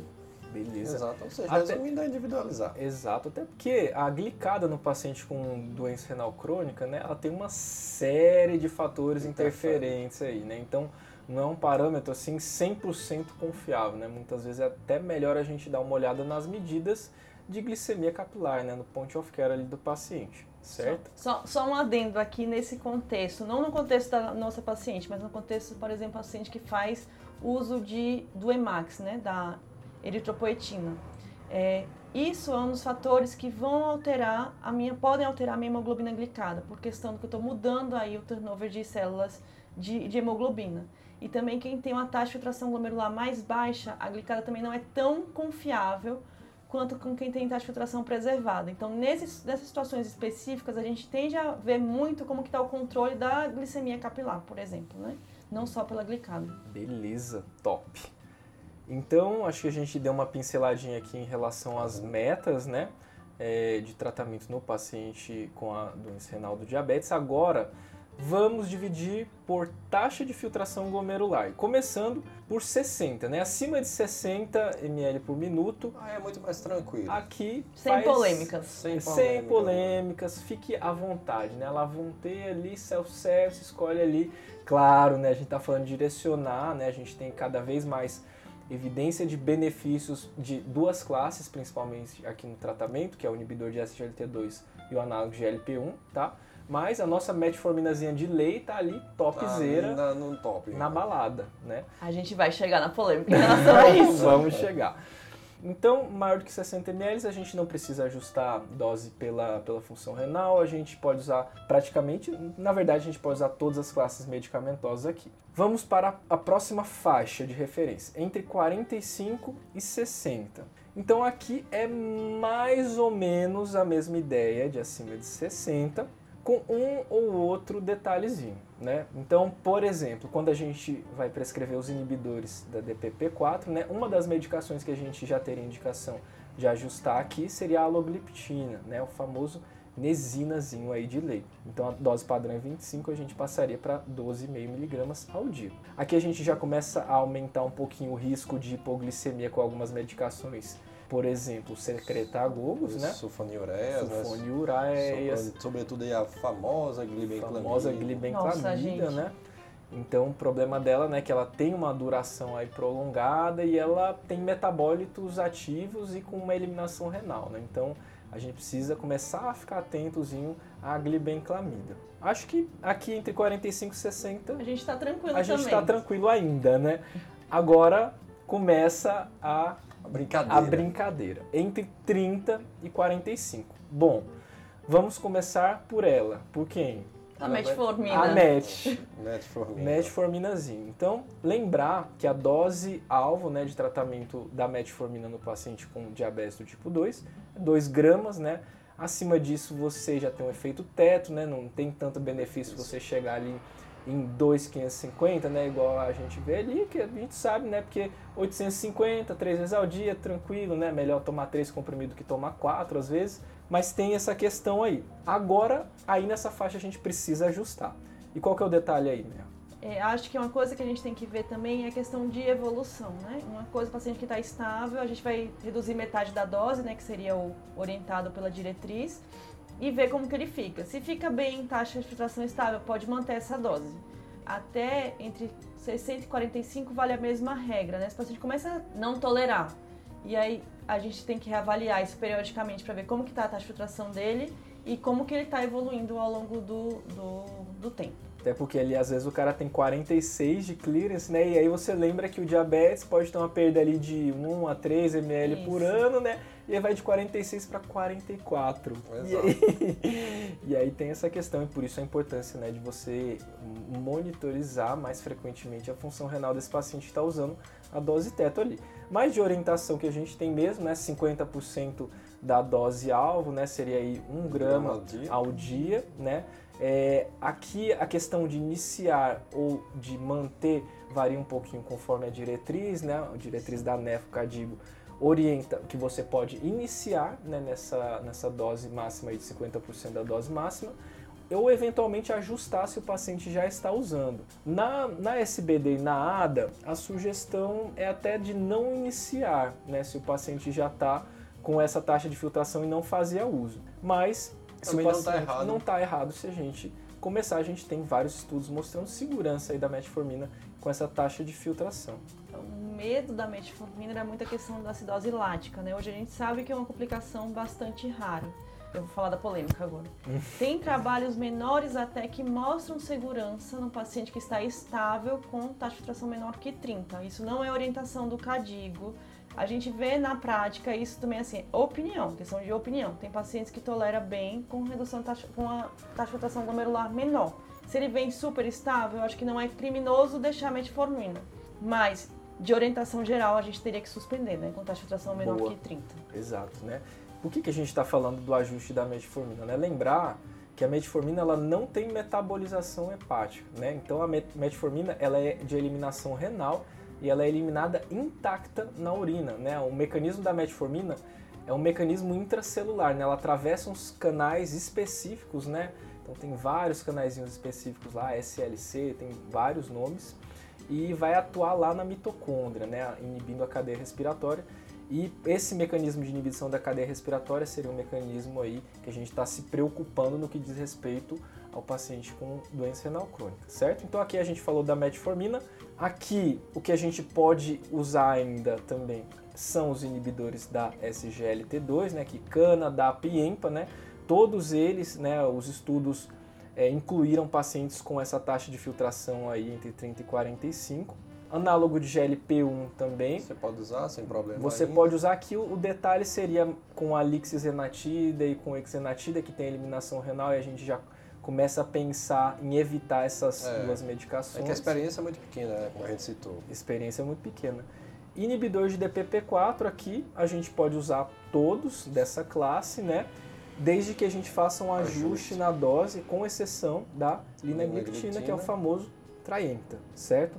Beleza. Exato. Ou seja, Até- resumindo, é individualizar. Exato, até porque a glicada no paciente com doença renal crônica, né, ela tem uma série de fatores Interfere. interferentes aí, né? Então, não é um parâmetro assim 100% confiável, né? Muitas vezes é até melhor a gente dar uma olhada nas medidas de glicemia capilar, né, no point of care ali do paciente, certo? Só, só, só um adendo aqui nesse contexto, não no contexto da nossa paciente, mas no contexto, por exemplo, paciente que faz uso de, do EMAX, né, da eritropoetina. É, isso é um dos fatores que vão alterar a minha, podem alterar a minha hemoglobina glicada, por questão do que eu estou mudando aí o turnover de células de, de, hemoglobina. E também quem tem uma taxa de filtração glomerular mais baixa, a glicada também não é tão confiável quanto com quem tem taxa de filtração preservada. Então, nesses, nessas situações específicas, a gente tende a ver muito como que está o controle da glicemia capilar, por exemplo, né? Não só pela glicada. Beleza, top. Então, acho que a gente deu uma pinceladinha aqui em relação às metas, né? É, de tratamento no paciente com a doença renal do diabetes. Agora, vamos dividir por taxa de filtração glomerular, começando por 60, né? Acima de 60 ml por minuto. Ah, é muito mais tranquilo. Aqui sem faz... polêmicas. Sem, sem polêmicas, fique à vontade, né? Lavonte ali, self-service, escolhe ali. Claro, né? A gente tá falando de direcionar, né? A gente tem cada vez mais evidência de benefícios de duas classes, principalmente aqui no tratamento, que é o inibidor de SGLT2 e o análogo de GLP-1, tá? Mas a nossa metforminazinha de lei tá ali topzera tá no top, na balada, né? A gente vai chegar na polêmica em relação a isso. Vamos chegar. Então, maior do que 60 ml, a gente não precisa ajustar dose pela, pela função renal, a gente pode usar praticamente, na verdade, a gente pode usar todas as classes medicamentosas aqui. Vamos para a próxima faixa de referência, entre 45 e 60. Então aqui é mais ou menos a mesma ideia de acima de 60, com um ou outro detalhezinho, né? Então, por exemplo, quando a gente vai prescrever os inibidores da DPP-4, né, uma das medicações que a gente já teria indicação de ajustar aqui seria a alogliptina, né, o famoso nesinazinho aí de lei. Então a dose padrão é 25, a gente passaria para 12,5 miligramas ao dia. Aqui a gente já começa a aumentar um pouquinho o risco de hipoglicemia com algumas medicações por exemplo, secretagogos, né? Sulfonilureias, né? Sulfonilureias. Sobre, sobretudo aí a famosa glibenclamida. Famosa glibenclamida, né? Então, o problema dela né, é que ela tem uma duração aí prolongada e ela tem metabólitos ativos e com uma eliminação renal, né? Então, a gente precisa começar a ficar atentozinho à glibenclamida. Acho que aqui entre 45 e 60... A gente está tranquilo A gente está tranquilo ainda, né? Agora começa a a brincadeira. A brincadeira. Entre 30 e 45. Bom, vamos começar por ela. Por quem? A metformina. A met. Metformina. Metforminazinho. Então, lembrar que a dose alvo né, de tratamento da metformina no paciente com diabetes do tipo 2 é 2 gramas, né? Acima disso, você já tem um efeito teto, né? Não tem tanto benefício Isso. você chegar ali em 2,550, né? Igual a gente vê ali, que a gente sabe, né? Porque 850, três vezes ao dia, tranquilo, né? Melhor tomar três comprimidos que tomar quatro às vezes. Mas tem essa questão aí. Agora, aí nessa faixa a gente precisa ajustar. E qual que é o detalhe aí, Mel? É, acho que uma coisa que a gente tem que ver também é a questão de evolução, né? Uma coisa, o paciente que está estável, a gente vai reduzir metade da dose, né? Que seria o orientado pela diretriz e ver como que ele fica. Se fica bem em taxa de filtração estável, pode manter essa dose. Até entre 60 e 45 vale a mesma regra, né? Se o paciente começa a não tolerar, e aí a gente tem que reavaliar isso periodicamente para ver como que está a taxa de filtração dele e como que ele está evoluindo ao longo do, do, do tempo. Até porque ali, às vezes, o cara tem 46 de clearance, né? E aí você lembra que o diabetes pode ter uma perda ali de 1 a 3 ml Isso. por ano, né? E aí vai de 46 para 44. Exato. E aí, e aí tem essa questão, e por isso a importância né, de você monitorizar mais frequentemente a função renal desse paciente que está usando a dose teto ali. Mas de orientação que a gente tem mesmo, né? 50% da dose alvo, né? Seria aí 1 grama ao dia, ao dia né? É, aqui a questão de iniciar ou de manter varia um pouquinho conforme a diretriz, né? A diretriz da NEFO Cadigo orienta que você pode iniciar né, nessa, nessa dose máxima de 50% da dose máxima ou eventualmente ajustar se o paciente já está usando. Na, na SBD e na ADA, a sugestão é até de não iniciar, né, se o paciente já está com essa taxa de filtração e não fazia uso. Mas Também se o paciente não está errado. Tá errado se a gente começar, a gente tem vários estudos mostrando segurança aí da metformina com essa taxa de filtração. Medo da metformina era muita questão da acidose lática, né? Hoje a gente sabe que é uma complicação bastante rara. Eu vou falar da polêmica agora. Tem trabalhos menores até que mostram segurança no paciente que está estável com taxa de filtração menor que 30. Isso não é orientação do CADIGO. A gente vê na prática isso também assim, opinião, questão de opinião. Tem pacientes que toleram bem com redução taxa, com a taxa de filtração glomerular menor. Se ele vem super estável, eu acho que não é criminoso deixar a metformina. Mas de orientação geral, a gente teria que suspender, né? Com taxa de filtração menor Boa. que 30. Exato, né? Por que, que a gente está falando do ajuste da metformina? Né? Lembrar que a metformina ela não tem metabolização hepática, né? Então a metformina ela é de eliminação renal e ela é eliminada intacta na urina, né? O mecanismo da metformina é um mecanismo intracelular, né? Ela atravessa uns canais específicos, né? Então tem vários canais específicos lá, SLC, tem vários nomes e vai atuar lá na mitocôndria, né? Inibindo a cadeia respiratória e esse mecanismo de inibição da cadeia respiratória seria um mecanismo aí que a gente está se preocupando no que diz respeito ao paciente com doença renal crônica, certo? Então aqui a gente falou da metformina. Aqui o que a gente pode usar ainda também são os inibidores da SGLT2, né, que cana, DAP e EMPA, né? Todos eles, né, os estudos é, incluíram pacientes com essa taxa de filtração aí entre 30 e 45 análogo de GLP-1 também. Você pode usar sem problema. Você ainda. pode usar aqui, o detalhe seria com a lixenatida e com exenatida, que tem eliminação renal, e a gente já começa a pensar em evitar essas É. duas medicações. É que a experiência é muito pequena, né? Como a gente citou. Experiência muito pequena. Inibidor de DPP4 aqui, a gente pode usar todos dessa classe, né? Desde que a gente faça um ajuste, Ajuste. na dose, com exceção da linagliptina, que é o famoso Triemta, certo?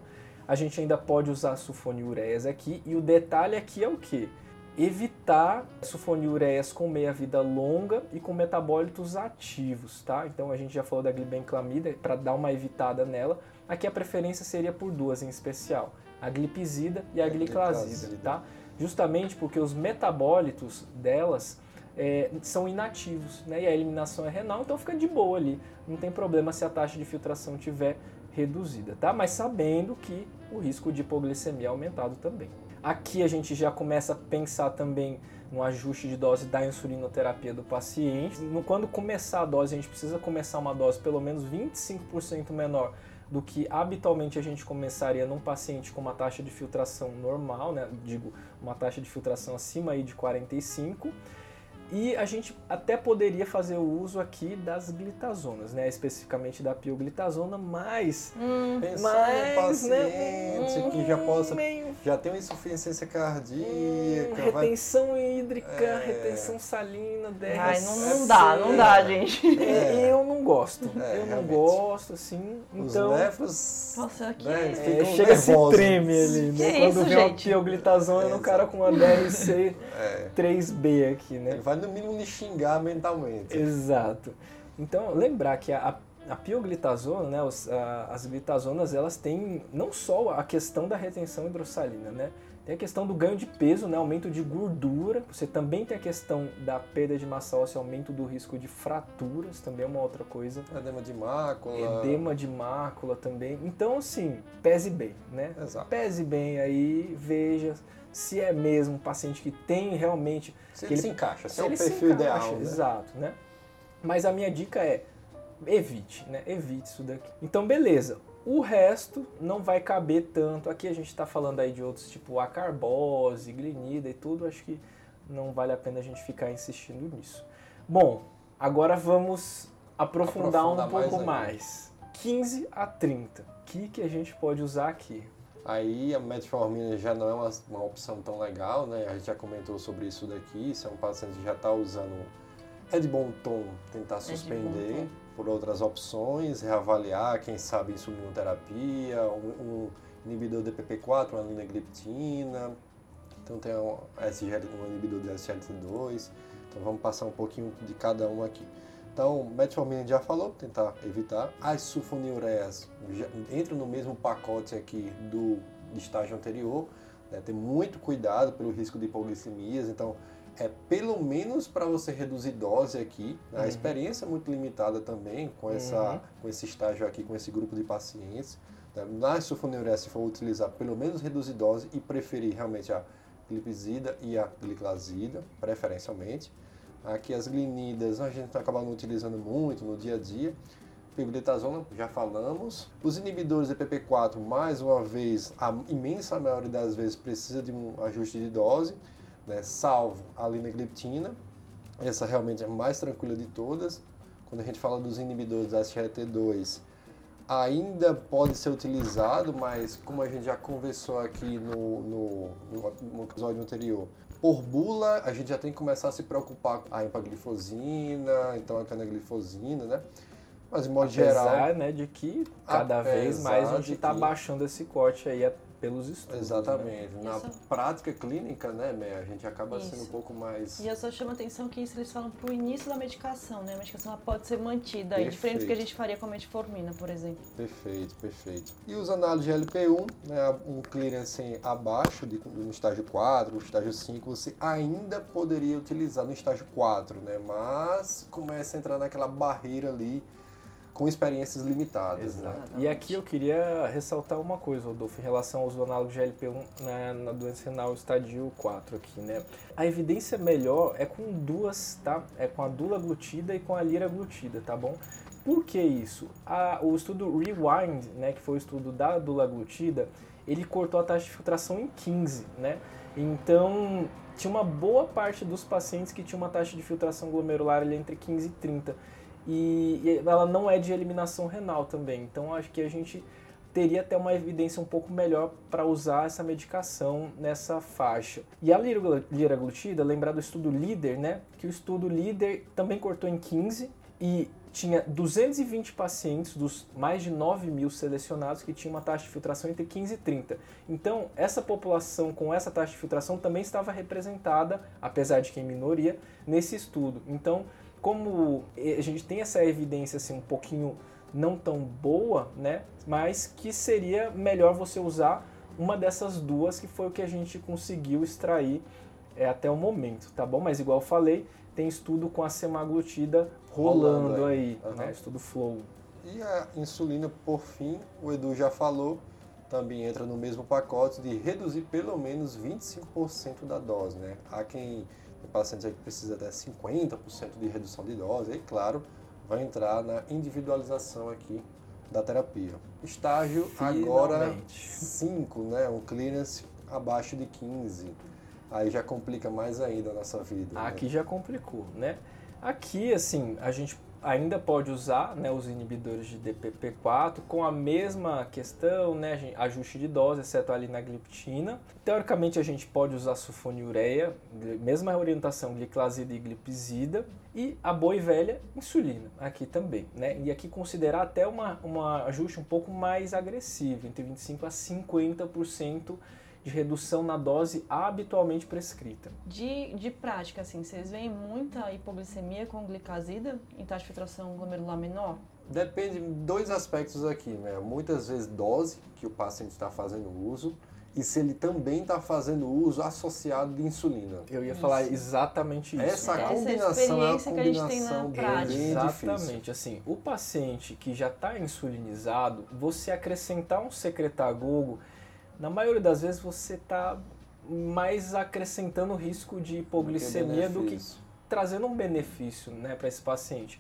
A gente ainda pode usar sulfonilureias aqui, e o detalhe aqui é o que? Evitar sulfonilureias com meia-vida longa e com metabólitos ativos, tá? Então a gente já falou da glibenclamida, para dar uma evitada nela. Aqui a preferência seria por duas em especial, a glipizida e a A gliclazida, gliclazida. tá? Justamente porque os metabólitos delas é, são inativos, né? E a eliminação é renal, então fica de boa ali. Não tem problema se a taxa de filtração tiver reduzida, tá? Mas sabendo que o risco de hipoglicemia é aumentado também. Aqui a gente já começa a pensar também no ajuste de dose da insulinoterapia do paciente. Quando começar a dose, a gente precisa começar uma dose pelo menos 25% menor do que habitualmente a gente começaria num paciente com uma taxa de filtração normal, né? Digo, uma taxa de filtração acima aí de 45. E a gente até poderia fazer o uso aqui das glitazonas, né? Especificamente da pioglitazona, mas Hum, Pensando Mas, no paciente né, que já possa. meio Já tem uma insuficiência Hum, cardíaca. vai- retenção hídrica, É. retenção salina, ai, não, não dá, não dá, gente. É, Eu não gosto. É, eu não realmente. gosto, assim. Os Então, nefros. Nossa, aqui né, é- é, chega se nervosos. treme ali, né? Que Quando isso, vê uma gente? pioglitazona no É, cara com uma DRC É. 3B aqui, né? Ele vai no mínimo lhe xingar mentalmente. Exato. Então, lembrar que a, a pioglitazona, né, os- a- as glitazonas, elas têm não só a questão da retenção hidrossalina, né? Tem a questão do ganho de peso, né, aumento de gordura. Você também tem a questão da perda de massa óssea, aumento do risco de fraturas, também é uma outra coisa. Edema de mácula. Edema de mácula também. Então, assim, pese bem, né? Exato. Pese bem aí, veja se é mesmo um paciente que tem realmente Se ele ele- se encaixa, se se é o perfil encaixa, ideal. Né? Exato, né? Mas a minha dica é evite, né? Evite isso daqui. Então, beleza. O resto não vai caber tanto. Aqui a gente está falando aí de outros tipo acarbose, glinida e tudo. Acho que não vale a pena a gente ficar insistindo nisso. Bom, agora vamos aprofundar Aprofundar um pouco mais mais. 15 a 30. O que, que a gente pode usar aqui? Aí a metformina já não é uma, uma opção tão legal, né? A gente já comentou sobre isso daqui. Se é um paciente que já está usando, é de bom tom tentar bom suspender tom. por outras opções, reavaliar, quem sabe insulinoterapia, um, um inibidor de PP4, uma linagliptina. Então tem um, SGL, um inibidor de SGLT2. Então vamos passar um pouquinho de cada um aqui. Então, metformina já falou, tentar evitar. As sulfonilureias entram no mesmo pacote aqui do estágio anterior. Né? Ter muito cuidado pelo risco de hipoglicemias. Então, é pelo menos para você reduzir dose aqui. né? A Uhum. experiência é muito limitada também com, essa, com esse estágio aqui, com esse grupo de pacientes. né? Na se for utilizar, pelo menos reduzir dose e preferir realmente a glipizida e a gliclazida, preferencialmente. Aqui as glinidas a gente acaba não utilizando muito no dia a dia. Pibritazona, já falamos. Os inibidores de PP4, mais uma vez, a imensa maioria das vezes precisa de um ajuste de dose, né? salvo a linagliptina. Essa realmente é a mais tranquila de todas. Quando a gente fala dos inibidores da SGLT2, ainda pode ser utilizado, mas como a gente já conversou aqui no, no, no- episódio anterior, por bula a gente já tem que começar a se preocupar com a empaglifosina, então a canaglifosina, né? Mas de modo geral, Apesar né, de que cada vez mais a gente está que- baixando esse corte aí pelos estudos. né? exatamente. Na Isso. prática clínica, né, Mé, a gente acaba sendo um Isso. pouco mais E eu só chamo a atenção que isso eles falam pro início da medicação, né? A medicação ela pode ser mantida, aí, diferente do que a Perfeito. gente faria com a metformina, por exemplo. Perfeito, perfeito. E os análises de LP1, né, um clearance abaixo de, no estágio 4, no estágio 5, você ainda poderia utilizar no estágio 4, né? Mas começa a entrar naquela barreira ali com experiências limitadas, né? E aqui eu queria ressaltar uma coisa, Rodolfo, em relação aos análogos de LP1 na, na doença renal estadio 4 aqui, né? A evidência melhor é com duas, tá? É com a dulaglutida e com a liraglutida, tá bom? Por que isso? A- o estudo Rewind, né, que foi o estudo da dulaglutida, ele cortou a taxa de filtração em 15, né? Então, tinha uma boa parte dos pacientes que tinha uma taxa de filtração glomerular ali entre 15 e 30 e e ela não é de eliminação renal também. Então acho que a gente teria até uma evidência um pouco melhor para usar essa medicação nessa faixa. E a liraglu- liraglutida, lembrar do estudo LEADER, né? Que o estudo LEADER também cortou em 15 e tinha 220 pacientes dos mais de 9 mil selecionados que tinham uma taxa de filtração entre 15 e 30. Então, essa população com essa taxa de filtração também estava representada, apesar de que em minoria, nesse estudo. Então, como a gente tem essa evidência assim um pouquinho não tão boa, né? Mas que seria melhor você usar uma dessas duas que foi o que a gente conseguiu extrair é, até o momento, tá bom? Mas igual eu falei, tem estudo com a semaglutida rolando, Rolando aí. aí, Aham. né? Estudo flow. E a insulina, por fim, o Edu já falou, também entra no mesmo pacote de reduzir pelo menos 25% da dose, né? Há quem tem pacientes aí que precisa até 50% de redução de dose, e claro, vai entrar na individualização aqui da terapia. Estágio agora Finalmente. 5, né? Um clearance abaixo de 15. Aí já complica mais ainda a nossa vida. né? Aqui já complicou, né? Aqui, assim, a gente ainda pode usar né, os inibidores de DPP4 com a mesma questão, né, ajuste de dose, exceto a linagliptina. Teoricamente, a gente pode usar sulfonilureia, mesma orientação, gliclazida e glipizida. E a boa e velha insulina, aqui também, né? E aqui considerar até uma, uma ajuste um pouco mais agressivo, entre 25% a 50% de redução na dose habitualmente prescrita. De, de prática, assim, vocês veem muita hipoglicemia com glicazida em taxa de filtração glomerular menor? Depende de dois aspectos aqui, né? Muitas vezes dose que o paciente está fazendo uso e se ele também está fazendo uso associado de insulina. Eu ia Isso. falar exatamente isso. Essa? Essa combinação é uma experiência que a gente tem na combinação prática. bem difícil. Exatamente, assim, o paciente que já está insulinizado, você acrescentar um secretagogo, na maioria das vezes você está mais acrescentando risco de hipoglicemia do que trazendo um benefício né, para esse paciente.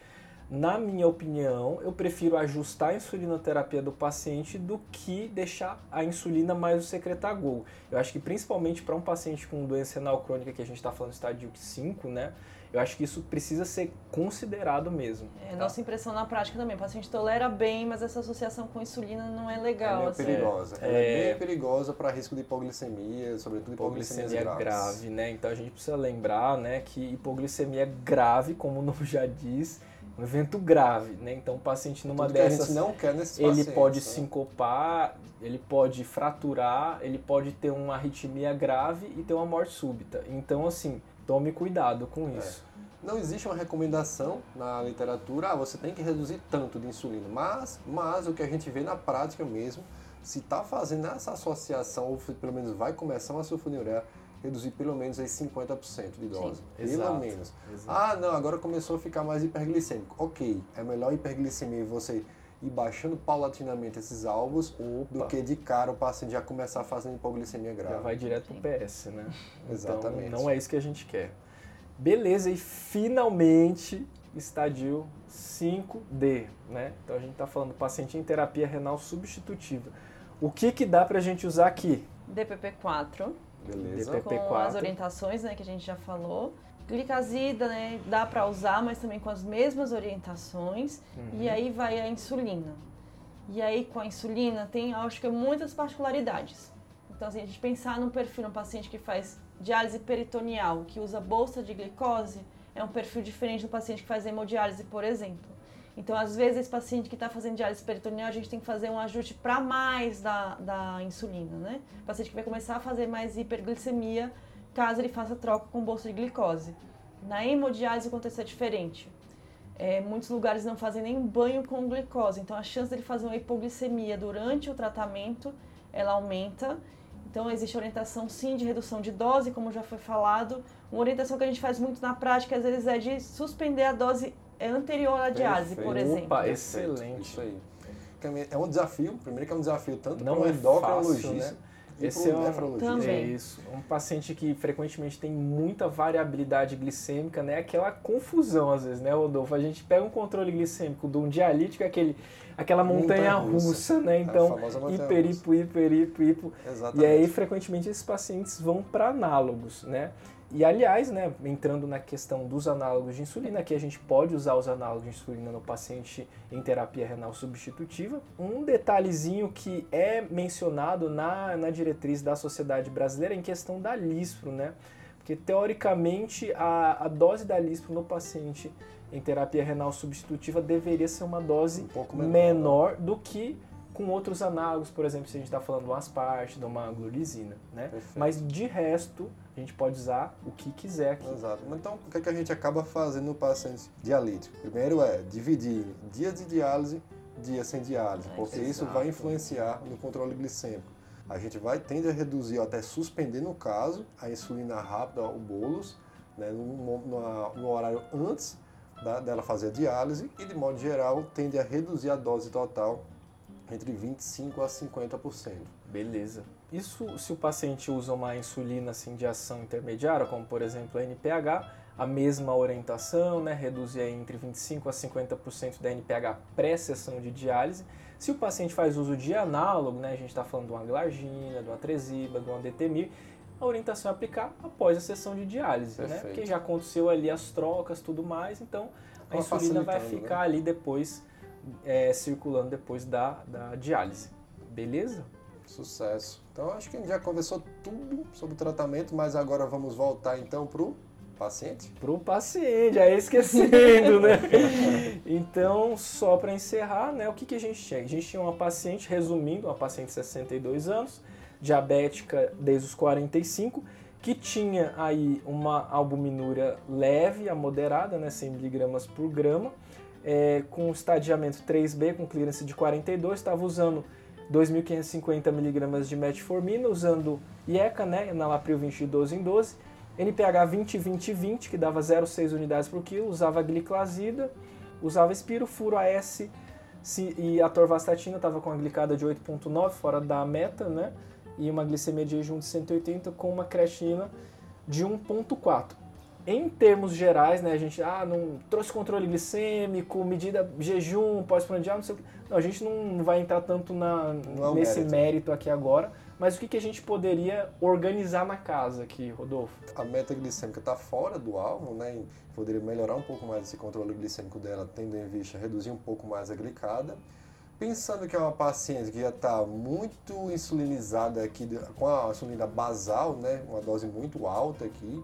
Na minha opinião, eu prefiro ajustar a insulinoterapia do paciente do que deixar a insulina mais o secretagogo. Eu acho que principalmente para um paciente com doença renal crônica, que a gente está falando estádio 5, né? Eu acho que isso precisa ser considerado mesmo. É, tá? Nossa impressão na prática também. O paciente tolera bem, mas essa associação com insulina não é É legal. meio assim. perigosa. Ela É. é bem perigosa para risco de hipoglicemia, sobretudo Hipoglicemia graves. grave, né? Então a gente precisa lembrar, né, que hipoglicemia grave, como o nome já diz, é um evento grave, né? Então o paciente numa Tudo que a dessas gente não quer nesses ele pode né? sincopar, ele pode fraturar, ele pode ter uma arritmia grave e ter uma morte súbita. Então, assim, tome cuidado com É. isso. Não existe uma recomendação na literatura, ah, você tem que reduzir tanto de insulina, mas, mas o que a gente vê na prática mesmo, se está fazendo essa associação, ou pelo menos vai começar uma sulfonilureia, reduzir pelo menos aí 50% de dose. Sim. Pelo Exato. menos. Exato. Ah, não, agora começou a ficar mais hiperglicêmico. Ok, é melhor hiperglicemia e você ir baixando paulatinamente esses alvos do Opa. que de cara o paciente já começar fazendo hipoglicemia grave. Já vai direto pro. PS, né? Exatamente. Então, não é isso que a gente quer. Beleza, e finalmente estadio 5D, né? Então a gente está falando do paciente em terapia renal substitutiva. O que que dá pra gente usar aqui? DPP-4, Beleza? DPP. com as orientações, né, que a gente já falou. Glicazida, né, dá para usar, mas também com as mesmas orientações. Uhum. E aí vai a insulina. E aí com a insulina tem, acho que muitas particularidades. Então, assim, a gente pensar num perfil, num paciente que faz diálise peritoneal, que usa bolsa de glicose, é um perfil diferente do paciente que faz hemodiálise, por exemplo. Então, às vezes, esse paciente que está fazendo diálise peritoneal, a gente tem que fazer um ajuste para mais da, da insulina, né? O paciente que vai começar a fazer mais hiperglicemia, caso ele faça troca com bolsa de glicose. Na hemodiálise, o contexto é diferente. É, muitos lugares não fazem nem banho com glicose, então a chance dele fazer uma hipoglicemia durante o tratamento, ela aumenta. Então existe orientação sim de redução de dose, como já foi falado. Uma orientação que a gente faz muito na prática, às vezes, é de suspender a dose anterior à diálise, por exemplo. Opa, excelente. Isso aí. É um desafio, primeiro que é um desafio tanto Não para o é endocrinologista fácil, né? Esse é um-. Também. É isso. Um paciente que frequentemente tem muita variabilidade glicêmica, né? Aquela confusão às vezes, né, Rodolfo? A gente pega um controle glicêmico de um dialítico, aquele, aquela montanha Montanha-russa. russa, né? Então, famosa montanha-russa. hiper, hipo, hiper, hipo, hipo. Exatamente. E aí, frequentemente, esses pacientes vão para análogos, né? E, aliás, né, entrando na questão dos análogos de insulina, aqui a gente pode usar os análogos de insulina no paciente em terapia renal substitutiva. Um detalhezinho que é mencionado na, na diretriz da Sociedade Brasileira é em questão da lispro, né? Porque, teoricamente, a, a dose da lispro no paciente em terapia renal substitutiva deveria ser uma dose Um pouco menor. menor do que com outros análogos, por exemplo, se a gente está falando do asparte, de uma glulisina, né? Perfeito. Mas de resto, a gente pode usar o que quiser aqui. Exato. Mas Então, o que, é que a gente acaba fazendo no paciente dialítico? Primeiro é dividir dias de diálise, dias sem diálise, É, porque isso exato. vai influenciar no controle glicêmico. A gente vai tender a reduzir ou até suspender, no caso, a insulina rápida, o bolus, né, no, no- no horário antes da- dela fazer a diálise e, de modo geral, tende a reduzir a dose total entre 25% a 50%. Beleza. Isso se o paciente usa uma insulina assim, de ação intermediária, como por exemplo a NPH, a mesma orientação, né? reduzir entre 25% a 50% da NPH pré-sessão de diálise. Se o paciente faz uso de análogo, né? a gente está falando de uma glargina, de uma tresiba, de uma detemir, a orientação é aplicar após a sessão de diálise, né? Porque já aconteceu ali as trocas, tudo mais, então a insulina vai ficar ali depois, é, circulando depois da, da diálise. Beleza? Sucesso. Então acho que a gente já conversou tudo sobre o tratamento, mas agora vamos voltar então para o paciente. Pro paciente, aí esquecendo, né? Então, só para encerrar, né, o que, que a gente tinha? A gente tinha uma paciente, resumindo, uma paciente de 62 anos, diabética desde os 45, que tinha aí uma albuminúria leve a moderada, né, 100 mg por grama, é, com estadiamento 3B, com clearance de 42, estava usando 2.550 mg de metformina, usando IECA, né, enalapril 20 de 12 em 12, NPH 20, 20, 20, que dava 0,6 unidades por quilo, usava gliclazida, usava espirofuro AS e a torvastatina estava com a glicada de 8,9 fora da meta, né? E uma glicemia de jejum de 180 com uma creatinina de 1,4. Em termos gerais, né, a gente ah, não trouxe controle glicêmico, medida jejum, pós-prandial, não sei o que. Não, a gente não vai entrar tanto na, é nesse mérito. mérito aqui agora, mas o que, que a gente poderia organizar na casa aqui, Rodolfo? A meta glicêmica está fora do alvo, né? Poderia melhorar um pouco mais esse controle glicêmico dela, tendo em vista reduzir um pouco mais a glicada. Pensando que é uma paciente que já está muito insulinizada aqui, com a insulina basal, né? Uma dose muito alta aqui,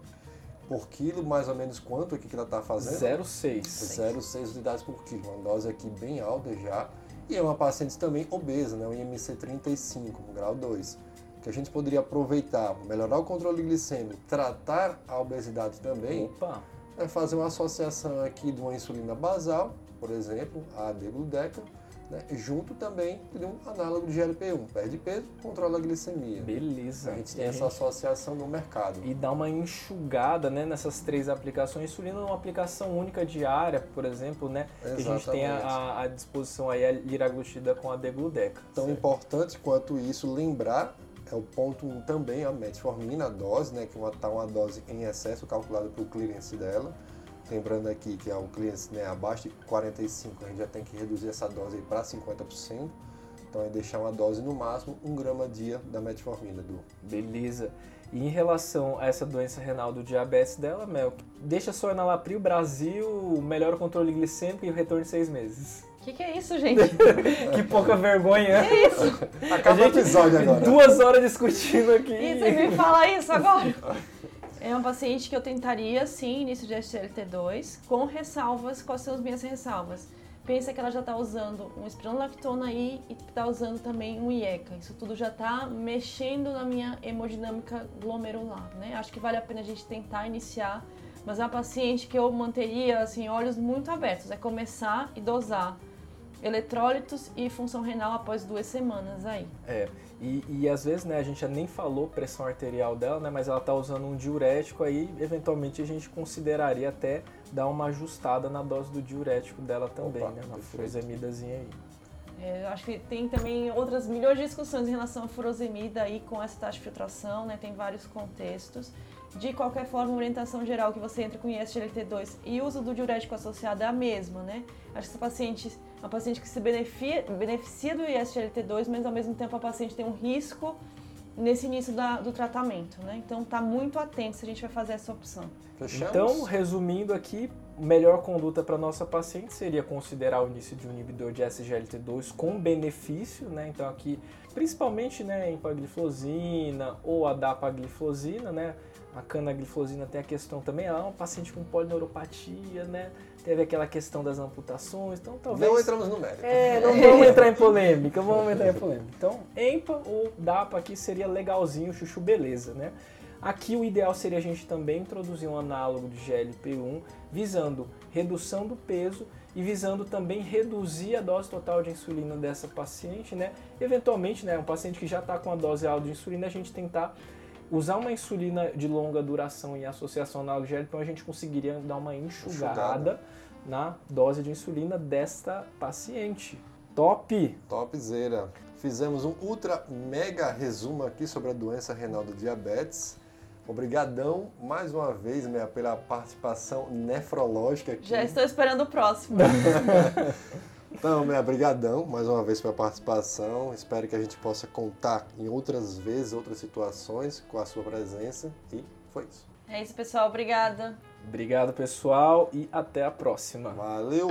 por quilo, mais ou menos quanto aqui que ela está fazendo? 0,6. 0,6 unidades por quilo, uma dose aqui bem alta já. E é uma paciente também obesa, né? um IMC 35, no grau 2. Que a gente poderia aproveitar, melhorar o controle glicêmico, tratar a obesidade também, Opa, é fazer uma associação aqui de uma insulina basal, por exemplo, a degludeca, né? junto também de um análogo de GLP-1. Perde peso, controla a glicemia. Beleza. A gente tem E essa associação no mercado. e dá uma enxugada né, nessas três aplicações. Insulina é uma aplicação única diária, por exemplo, né? Que a gente tem a, Exatamente. a- à disposição aí a liraglutida com a degludeca. Tão certo? importante quanto isso lembrar é o ponto 1 também a metformina, a dose, né, que uma tá uma dose em excesso calculada pelo clearance dela. Lembrando aqui que é o clearance né, abaixo de 45, a gente já tem que reduzir essa dose para 50%. Então é deixar uma dose no máximo 1 grama dia da metformina do Beleza. E em relação a essa doença renal do diabetes dela, Mel, deixa só enalapril, Brasil, melhora o controle glicêmico e o retorno em seis meses. O que, que é isso, gente? que pouca vergonha. Acaba o episódio agora. Duas horas discutindo aqui. E você me fala isso agora? É uma paciente que eu tentaria, sim, início de SGLT2, com ressalvas. Quais são as minhas ressalvas? Pensa que ela já está usando um espironolactona aí e está usando também um IECA. Isso tudo já está mexendo na minha hemodinâmica glomerular, né? Acho que vale a pena a gente tentar iniciar, mas é uma paciente que eu manteria, assim, olhos muito abertos. É começar e dosar eletrólitos e função renal após duas semanas aí. É, e, e às vezes, né, a gente já nem falou pressão arterial dela, né, mas ela tá usando um diurético aí, eventualmente a gente consideraria até dar uma ajustada na dose do diurético dela também, Opa, né, na furosemidazinha aí. É, acho que tem também outras milhões de discussões em relação à furosemida aí com essa taxa de filtração, né? Tem vários contextos. De qualquer forma, a orientação geral que você entra com ISGLT2 e o uso do diurético associado é a mesma, né? Acho que essa paciente uma paciente que se beneficia, beneficia do ISGLT2, mas ao mesmo tempo a paciente tem um risco nesse início da- do tratamento, né? Então tá muito atento se a gente vai fazer essa opção. Fechamos? Então, resumindo aqui, melhor conduta para nossa paciente seria considerar o início de um inibidor de SGLT2 com benefício, né? Então aqui, principalmente, né, empagliflozina ou a dapagliflozina, né? A canagliflozina tem a questão também, ela é uma paciente com polineuropatia, né? Teve aquela questão das amputações, então talvez... Não entramos no mérito. É, não vamos entrar em polêmica, vamos entrar em polêmica. Então, EMPA ou DAPA aqui seria legalzinho, chuchu beleza, né? Aqui o ideal seria a gente também introduzir um análogo de GLP-1, visando redução do peso e visando também reduzir a dose total de insulina dessa paciente, né? Eventualmente, né, um paciente que já está com a dose alta de insulina, a gente tentar usar uma insulina de longa duração em associação ao análogo de GLP-1, a gente conseguiria dar uma enxugada, Enxugada. na dose de insulina desta paciente. Top! Topzera. Fizemos um ultra mega resumo aqui sobre a doença renal do diabetes. Obrigadão mais uma vez, Meia, pela participação nefrológica aqui. Já estou esperando o próximo. Então, Meia, brigadão mais uma vez pela participação. Espero que a gente possa contar em outras vezes, outras situações com a sua presença. E foi isso. É isso, pessoal. Obrigada. Obrigado, pessoal, e até a próxima. Valeu!